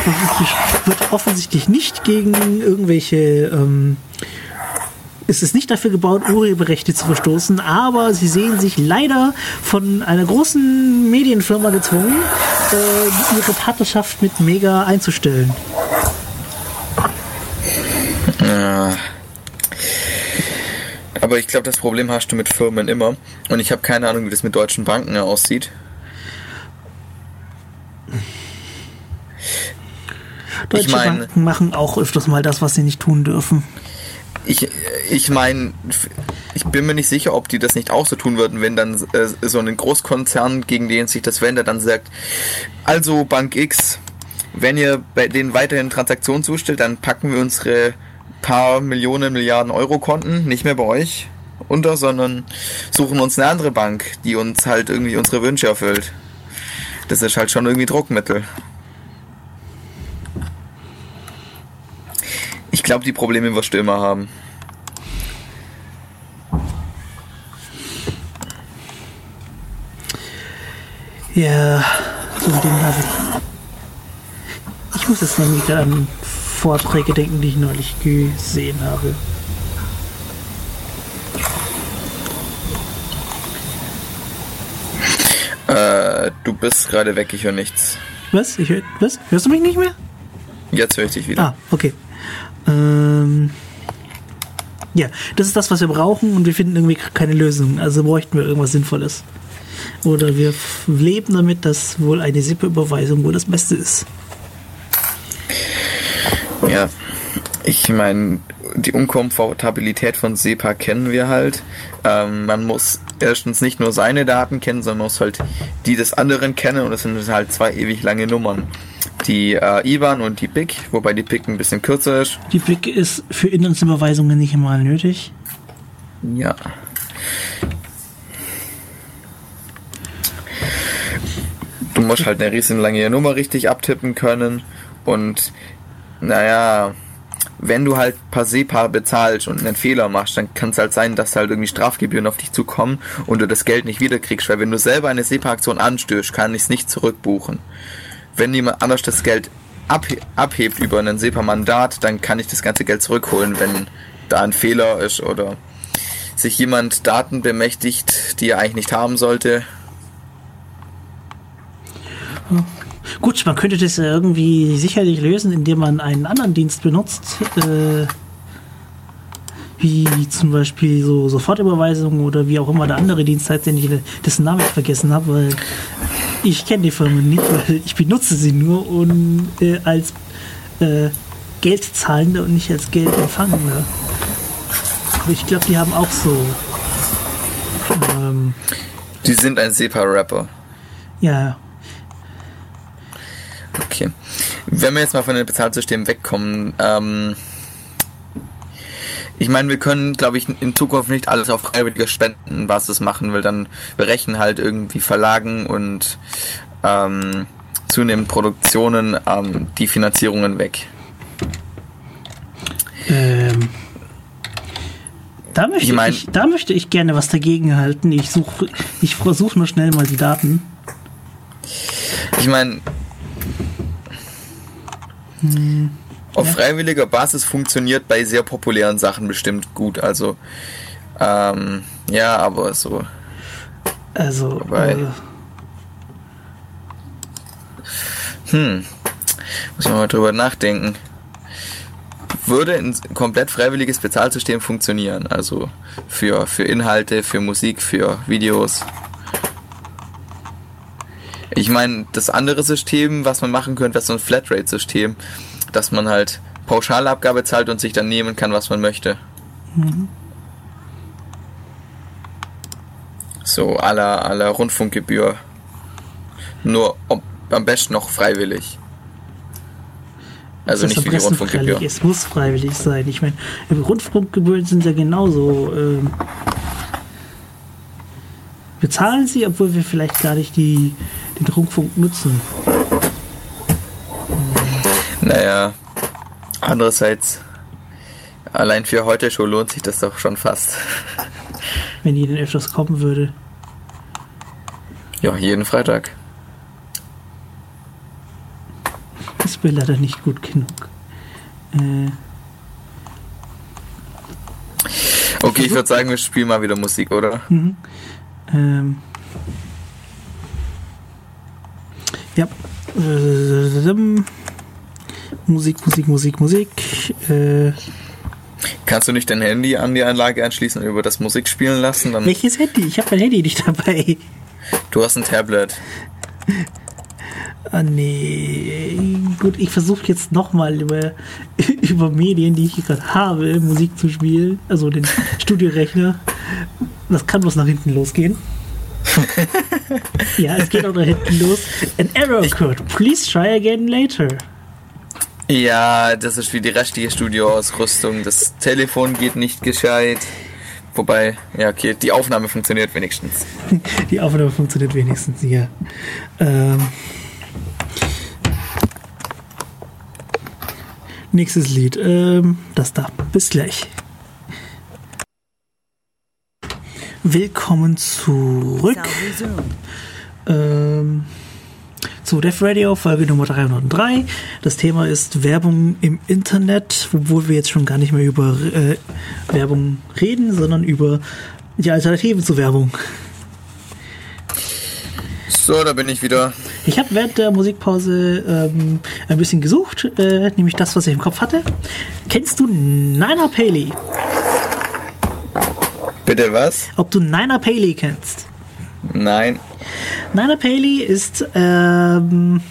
wird offensichtlich nicht gegen irgendwelche ähm, es ist nicht dafür gebaut, Urheberrechte zu verstoßen, aber sie sehen sich leider von einer großen Medienfirma gezwungen, äh, ihre Partnerschaft mit Mega einzustellen. Ja. Aber ich glaube, das Problem hast du mit Firmen immer. Und ich habe keine Ahnung, wie das mit deutschen Banken aussieht. Deutsche ich mein, Banken machen auch öfters mal das, was sie nicht tun dürfen. Ich, ich meine, ich bin mir nicht sicher, ob die das nicht auch so tun würden, wenn dann äh, so ein Großkonzern, gegen den sich das wendet, dann sagt, also Bank X, wenn ihr bei denen weiterhin Transaktionen zustellt, dann packen wir unsere paar Millionen, Milliarden Euro Konten, nicht mehr bei euch unter, sondern suchen uns eine andere Bank, die uns halt irgendwie unsere Wünsche erfüllt. Das ist halt schon irgendwie Druckmittel. Ich glaube, die Probleme wirst du immer haben. Ja, so ein Ding habe ich. Ich muss jetzt nämlich an Vorträge denken, die ich neulich gesehen habe. Äh, du bist gerade weg, ich höre nichts. Was? Ich hör, was? Hörst du mich nicht mehr? Jetzt höre ich dich wieder. Ah, okay. Ähm, ja, das ist das, was wir brauchen und wir finden irgendwie keine Lösung. Also bräuchten wir irgendwas Sinnvolles. Oder wir leben damit, dass wohl eine SIP-Überweisung wohl das Beste ist. Ja, ich meine, die Unkomfortabilität von SEPA kennen wir halt. Ähm, man muss erstens nicht nur seine Daten kennen, sondern muss halt die des anderen kennen und das sind halt zwei ewig lange Nummern. Die äh, IBAN und die PIC, wobei die PIC ein bisschen kürzer ist. Die PIC ist für Inlandsüberweisungen nicht immer nötig. Ja. Du musst halt eine riesen lange Nummer richtig abtippen können und naja, wenn du halt per SEPA bezahlst und einen Fehler machst, dann kann es halt sein, dass halt irgendwie Strafgebühren auf dich zukommen und du das Geld nicht wiederkriegst, weil wenn du selber eine SEPA-Aktion anstößt, kann ich es nicht zurückbuchen. Wenn jemand anders das Geld abhe abhebt über ein SEPA-Mandat, dann kann ich das ganze Geld zurückholen, wenn da ein Fehler ist oder sich jemand Daten bemächtigt, die er eigentlich nicht haben sollte. Gut, man könnte das irgendwie sicherlich lösen, indem man einen anderen Dienst benutzt, äh, wie zum Beispiel so Sofortüberweisungen oder wie auch immer der andere Dienst heißt, den ich dessen Namen ich vergessen habe, weil ich kenne die Firma nicht, weil ich benutze sie nur und, äh, als äh, Geldzahlende und nicht als Geldempfangende. Aber ich glaube, die haben auch so. Ähm, die sind ein SEPA-Rapper. Ja, Okay. Wenn wir jetzt mal von den Bezahlsystemen wegkommen, ähm, Ich meine, wir können, glaube ich, in Zukunft nicht alles auf freiwilliger Spendenbasis machen, weil dann brechen halt irgendwie Verlagen und ähm, zunehmend Produktionen ähm, die Finanzierungen weg. Ähm, da, möchte Ich ich, mein- da möchte ich gerne was dagegen halten. Ich suche ich versuche nur schnell mal die Daten. Ich meine, auf freiwilliger Basis funktioniert bei sehr populären Sachen bestimmt gut. Also, ähm, ja, aber so. Also, Wobei- äh, Hm. Muss man mal drüber nachdenken. Würde ein komplett freiwilliges Bezahlsystem funktionieren? Also für, für Inhalte, für Musik, für Videos. Ich meine, das andere System, was man machen könnte, wäre so ein Flatrate-System, dass man halt Pauschalabgabe zahlt und sich dann nehmen kann, was man möchte. So, aller aller Rundfunkgebühr. Nur ob, am besten noch freiwillig. Also nicht wie die Rundfunkgebühr. freiwillig. Es muss freiwillig sein. Ich meine, Rundfunkgebühren sind ja genauso. Ähm, bezahlen sie, obwohl wir vielleicht gar nicht die, den Rundfunk nutzen. Naja, andererseits, allein für heute Show lohnt sich das doch schon fast. Wenn die denn öfters kommen würde. Ja, jeden Freitag. Das wäre leider nicht gut genug. Äh, Okay, ich würde sagen, wir spielen mal wieder Musik, oder? ähm, ja. Musik, Musik, Musik, Musik. Kannst du nicht dein Handy an die Anlage anschließen und über das Musik spielen lassen? Dann, welches Handy? Ich habe mein Handy nicht dabei. du hast ein Tablet. Ah, nee. Gut, ich versuche jetzt nochmal über, über Medien, die ich gerade habe, Musik zu spielen. Also den Studiorechner. Das kann bloß nach hinten losgehen. ja, es geht auch nach hinten los. An error occurred. Please try again later. Ja, das ist wie die restliche Studioausrüstung. Das Telefon geht nicht gescheit. Wobei, ja, okay, die Aufnahme funktioniert wenigstens. Die Aufnahme funktioniert wenigstens hier. Ähm, nächstes Lied. Ähm, das da. Bis gleich. Willkommen zurück. Ähm, zu Def Radio, Folge Nummer 303. Das Thema ist Werbung im Internet, obwohl wir jetzt schon gar nicht mehr über äh, Werbung reden, sondern über die Alternativen zur Werbung. So, da bin ich wieder. Ich habe während der Musikpause ähm, ein bisschen gesucht, äh, nämlich das, was ich im Kopf hatte. Kennst du Nina Paley? Bitte was? Ob du Nina Paley kennst? Nein. Nina Paley ist ähm,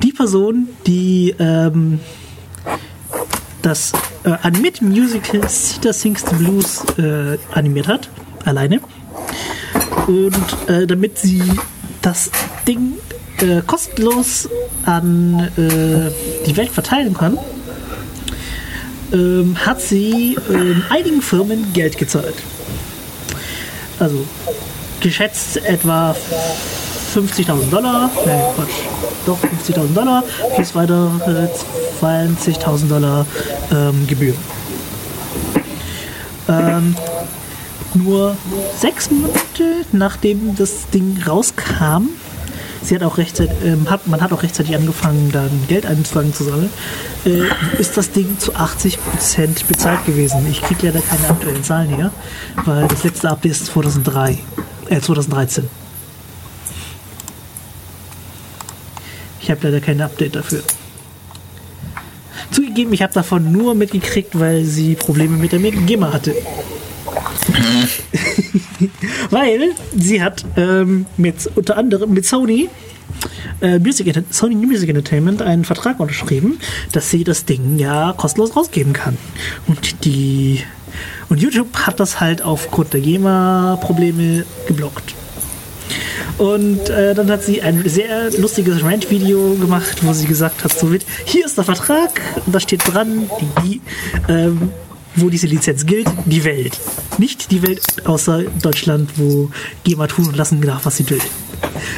die Person, die ähm, das äh, animierte Musical Sita Sings the Blues äh, animiert hat, alleine. Und äh, damit sie das Ding äh, kostenlos an äh, die Welt verteilen kann, ähm, hat sie ähm, einigen Firmen Geld gezahlt. Also geschätzt etwa 50.000 Dollar, nein, Quatsch, doch 50.000 Dollar plus weitere 20.000 Dollar ähm, Gebühren. Ähm, nur sechs Monate nachdem das Ding rauskam, sie hat auch rechtzeitig, ähm, hat, man hat auch rechtzeitig angefangen, dann Geld einzutragen zu sammeln, äh, ist das Ding zu 80% bezahlt gewesen. Ich kriege leider keine aktuellen Zahlen hier, weil das letzte Update ist 2003, äh, 2013. Ich habe leider kein Update dafür. Zugegeben, ich habe davon nur mitgekriegt, weil sie Probleme mit der GEMA hatte. weil sie hat ähm, mit unter anderem mit Sony äh, Music, Sony Music Entertainment einen Vertrag unterschrieben, dass sie das Ding ja kostenlos rausgeben kann. Und die und YouTube hat das halt aufgrund der GEMA-Probleme geblockt. Und äh, dann hat sie ein sehr lustiges Rant-Video gemacht, wo sie gesagt hat, so mit, hier ist der Vertrag und da steht dran, die ähm, wo diese Lizenz gilt, die Welt. Nicht die Welt außer Deutschland, wo GEMA tun und lassen darf, was sie will.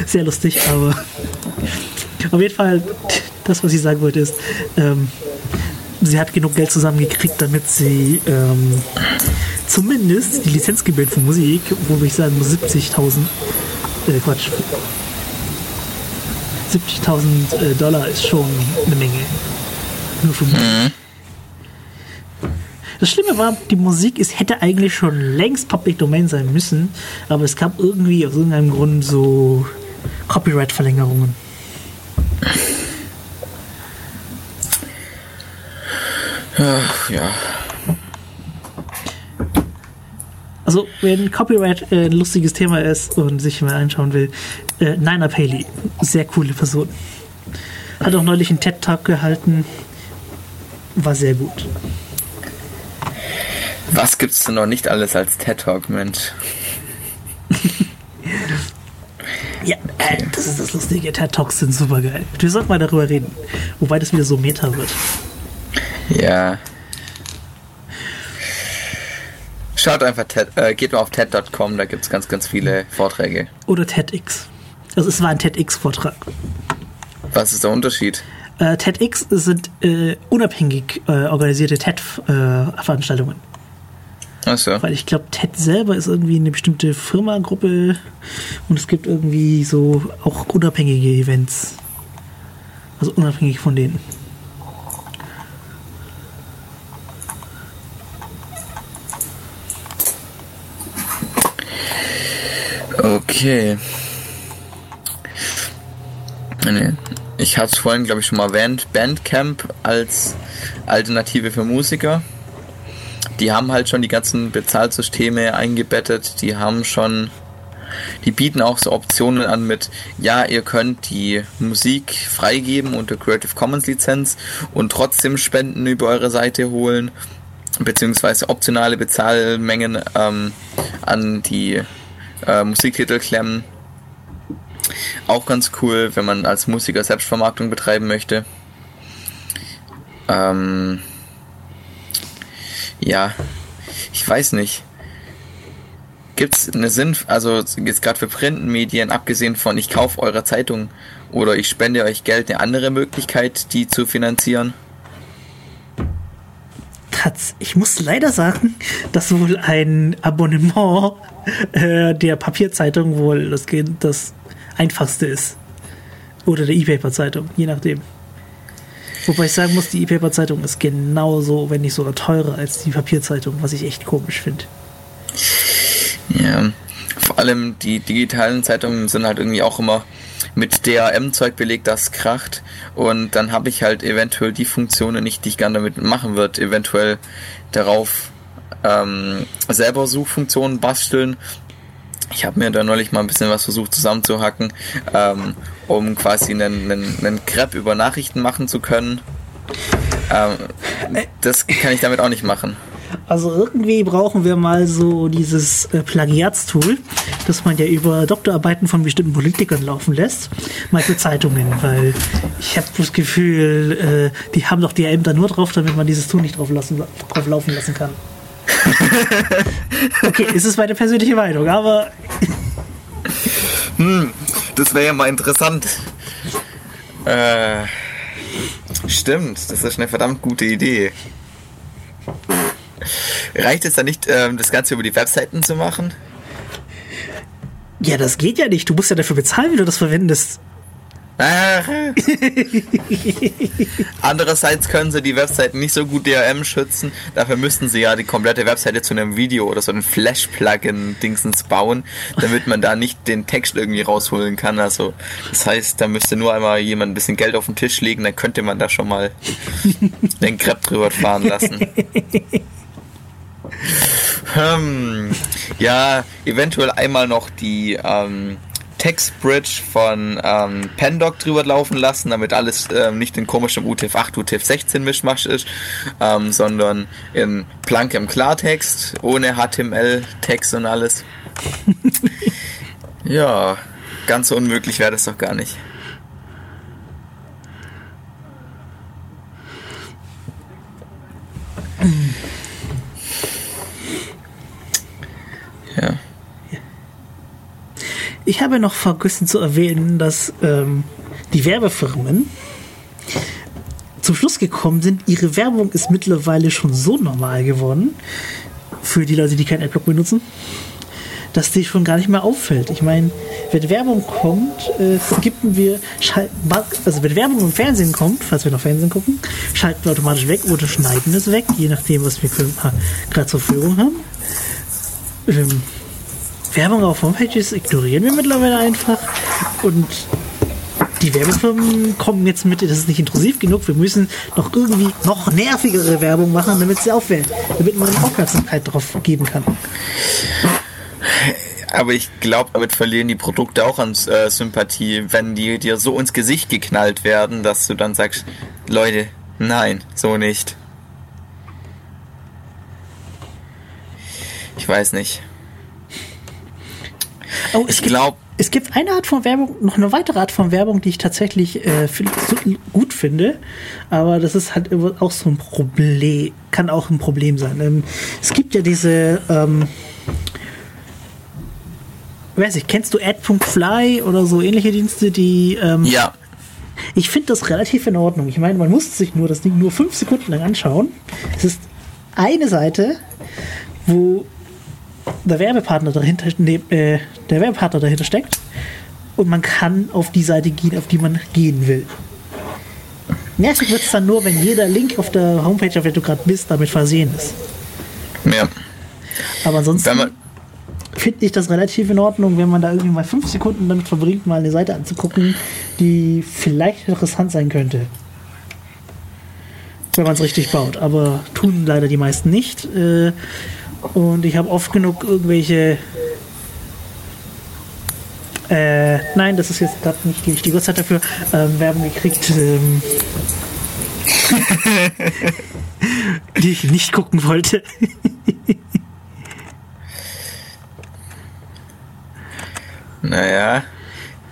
Sehr lustig, aber auf jeden Fall, das, was ich sagen wollte, ist, ähm, sie hat genug Geld zusammengekriegt, damit sie ähm, zumindest die Lizenzgebühren für Musik, wo ich sagen muss, 70.000, äh, Quatsch, 70.000 äh, Dollar ist schon eine Menge. Nur für Musik. Das Schlimme war, die Musik ist, hätte eigentlich schon längst Public Domain sein müssen, aber es gab irgendwie aus irgendeinem Grund so Copyright-Verlängerungen. Ach, ja. Also, wenn Copyright äh, ein lustiges Thema ist und sich mal anschauen will, äh, Nina Paley, sehr coole Person. Hat auch neulich einen TED-Talk gehalten, war sehr gut. Was gibt's denn noch nicht alles als TED Talk, Mensch? Ja, äh, das ist das Lustige. TED Talks sind super geil. Wir sollten mal darüber reden. Wobei das wieder so Meta wird. Ja. Schaut einfach, TED, äh, geht mal auf TED.com, da gibt's ganz, ganz viele Vorträge. Oder TEDx. Also es war ein TEDx-Vortrag. Was ist der Unterschied? Äh, TEDx sind äh, unabhängig äh, organisierte TED-Veranstaltungen. Achso. Weil ich glaube, TED selber ist irgendwie eine bestimmte Firmagruppe und es gibt irgendwie so auch unabhängige Events. Also unabhängig von denen. Okay. Nee. Ich hatte es vorhin, glaube ich, schon mal erwähnt. Bandcamp als Alternative für Musiker. Die haben halt schon die ganzen Bezahlsysteme eingebettet. Die haben schon. Die bieten auch so Optionen an mit, ja, ihr könnt die Musik freigeben unter Creative Commons Lizenz und trotzdem Spenden über eure Seite holen, beziehungsweise optionale Bezahlmengen ähm, an die äh, Musiktitel klemmen. Auch ganz cool, wenn man als Musiker Selbstvermarktung betreiben möchte. Ähm, ja, ich weiß nicht. Gibt es eine Sinn, also jetzt gerade für Printmedien, abgesehen von ich kaufe eure Zeitung oder ich spende euch Geld, eine andere Möglichkeit, die zu finanzieren? Ich muss leider sagen, dass wohl ein Abonnement äh, der Papierzeitung wohl das, das einfachste ist. Oder der E-Paper-Zeitung, je nachdem. Wobei ich sagen muss, die E-Paper-Zeitung ist genauso, wenn nicht sogar teurer als die Papierzeitung, was ich echt komisch finde. Ja, vor allem die digitalen Zeitungen sind halt irgendwie auch immer mit DRM-Zeug belegt, das kracht. Und dann habe ich halt eventuell die Funktionen nicht, die ich gerne damit machen würde. Eventuell darauf ähm, selber Suchfunktionen basteln. Ich habe mir da neulich mal ein bisschen was versucht zusammenzuhacken, ähm, um quasi einen, einen, einen Crepe über Nachrichten machen zu können. Ähm, das kann ich damit auch nicht machen. Also irgendwie brauchen wir mal so dieses äh, Plagiatstool, das man ja über Doktorarbeiten von bestimmten Politikern laufen lässt, mal für Zeitungen, weil ich habe das Gefühl, äh, die haben doch die DRM da nur drauf, damit man dieses Tool nicht drauf, lassen, drauf laufen lassen kann. Okay, es ist meine persönliche Meinung, aber Das wäre ja mal interessant. Äh, stimmt, das ist eine verdammt gute Idee. Reicht es dann nicht, ähm, das Ganze über die Webseiten zu machen? ja, das geht ja nicht. Du musst ja dafür bezahlen, wie du das verwendest. Ah. Andererseits können sie die Webseiten nicht so gut DRM schützen. Dafür müssten sie ja die komplette Webseite zu einem Video oder so ein Flash-Plugin-Dingsens bauen, damit man da nicht den Text irgendwie rausholen kann. Also, das heißt, da müsste nur einmal jemand ein bisschen Geld auf den Tisch legen, dann könnte man da schon mal den Crepe drüber fahren lassen. Hm, ja, eventuell einmal noch die ähm, Textbridge von ähm, Pendoc drüber laufen lassen, damit alles ähm, nicht in komischem UTF-8, UTF-16 Mischmasch ist, ähm, sondern in blankem Klartext, ohne HTML-Text und alles. ja, ganz so unmöglich wäre das doch gar nicht. Habe noch vergessen zu erwähnen, dass ähm, die Werbefirmen zum Schluss gekommen sind, ihre Werbung ist mittlerweile schon so normal geworden, für die Leute, die kein Adblock benutzen, dass die schon gar nicht mehr auffällt. Ich meine, wenn Werbung kommt, äh, skippen wir, also wenn Werbung im Fernsehen kommt, falls wir noch Fernsehen gucken, schalten wir automatisch weg oder schneiden es weg, je nachdem, was wir gerade zur Verfügung haben. Ähm, Werbung auf Homepages ignorieren wir mittlerweile einfach und die Werbefirmen kommen jetzt mit, das ist nicht intrusiv genug, wir müssen noch irgendwie noch nervigere Werbung machen, damit sie auffällt, damit man Aufmerksamkeit drauf geben kann. Aber ich glaube, damit verlieren die Produkte auch an äh, Sympathie, wenn die dir so ins Gesicht geknallt werden, dass du dann sagst, Leute, nein, so nicht. Ich weiß nicht. Oh, Ich glaube, Es gibt eine Art von Werbung, noch eine weitere Art von Werbung, die ich tatsächlich äh, find- so gut finde, aber das ist halt auch so ein Problem, kann auch ein Problem sein. Ähm, es gibt ja diese, ähm, weiß ich, kennst du Ad.fly oder so ähnliche Dienste, die, ähm, ja, ich finde das relativ in Ordnung. Ich meine, man muss sich nur das Ding nur fünf Sekunden lang anschauen. Es ist eine Seite, wo der Werbepartner dahinter, ne, äh, der Werbepartner dahinter steckt und man kann auf die Seite gehen, auf die man gehen will. Nervig wird es dann nur, wenn jeder Link auf der Homepage, auf der du gerade bist, damit versehen ist. ja. Aber ansonsten finde ich das relativ in Ordnung, wenn man da irgendwie mal fünf Sekunden damit verbringt, mal eine Seite anzugucken, die vielleicht interessant sein könnte. Wenn man es richtig baut. Aber tun leider die meisten nicht. Äh, Und ich habe oft genug irgendwelche. Äh, nein, das ist jetzt gerade nicht die richtige Uhrzeit dafür. Ähm, Werbung gekriegt, ähm, die ich nicht gucken wollte. naja,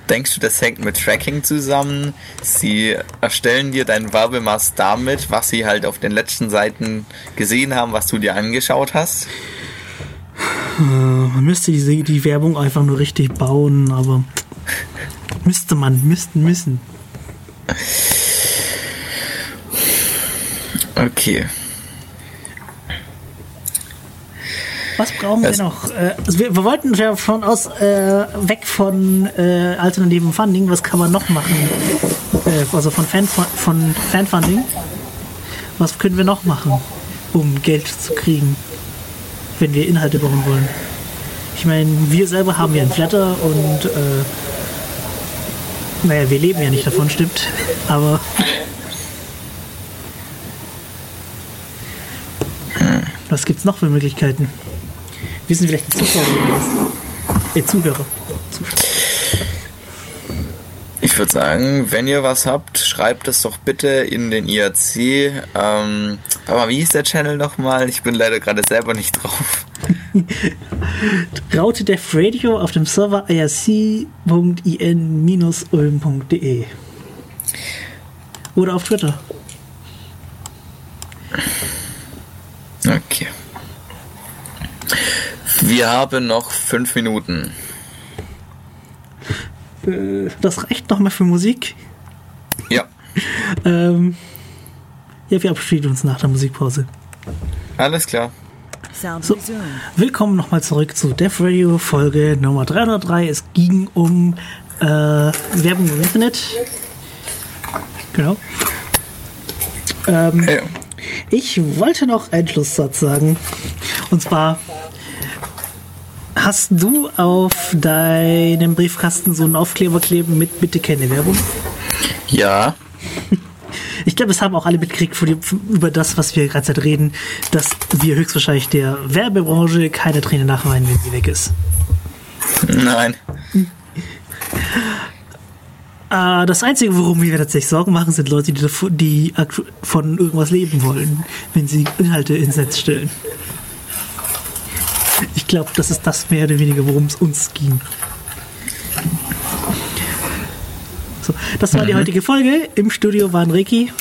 denkst du, das hängt mit Tracking zusammen? Sie erstellen dir deinen Werbemast damit, was sie halt auf den letzten Seiten gesehen haben, was du dir angeschaut hast? Man müsste diese, die Werbung einfach nur richtig bauen, aber müsste man, müssten, müssen. Okay. Was brauchen Es- wir noch? Äh, also wir, wir wollten ja von aus äh, weg von äh, alternativem Funding. Was kann man noch machen? Äh, also von, Fan, von Fanfunding. Was können wir noch machen, um Geld zu kriegen, wenn wir Inhalte bauen wollen? Ich meine, wir selber haben ja einen Flatter und äh, naja, wir leben ja nicht davon, stimmt. Aber was gibt's noch für Möglichkeiten? Wissen vielleicht die Zuschauer, äh, Zuhörer. Zuschauer. Ich würde sagen, wenn ihr was habt, schreibt es doch bitte in den IRC. Ähm, aber wie hieß der Channel nochmal? Ich bin leider gerade selber nicht drauf. Raute Def Radio auf dem Server irc.in-ulm.de oder auf Twitter. Okay. Wir haben noch fünf Minuten. Äh, Das reicht noch mal für Musik. Ja, Ähm, ja, wir verabschieden uns nach der Musikpause. alles klar. So, willkommen nochmal zurück zu Def Radio Folge Nummer 303. Es ging um äh, Werbung im Internet. Genau. Ähm, Ja. Ich wollte noch einen Schlusssatz sagen. Und zwar, hast du auf deinem Briefkasten so einen Aufkleber kleben mit Bitte keine Werbung? ja, Ich glaube, es haben auch alle mitgekriegt über das, was wir gerade reden, dass wir höchstwahrscheinlich der Werbebranche keine Träne nachweinen, wenn sie weg ist. nein. Äh, das Einzige, worum wir tatsächlich Sorgen machen, sind Leute, die, von irgendwas leben wollen, wenn sie Inhalte ins Netz stellen. Ich glaube, das ist das mehr oder weniger, worum es uns ging. So, das war die heutige Folge. Im Studio waren Ricky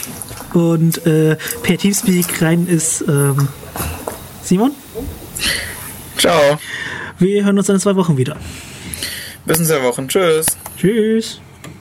und äh, per Teamspeak rein ist ähm, Simon. Ciao. Wir hören uns in zwei Wochen wieder. Bis in zwei Wochen. Tschüss. Tschüss.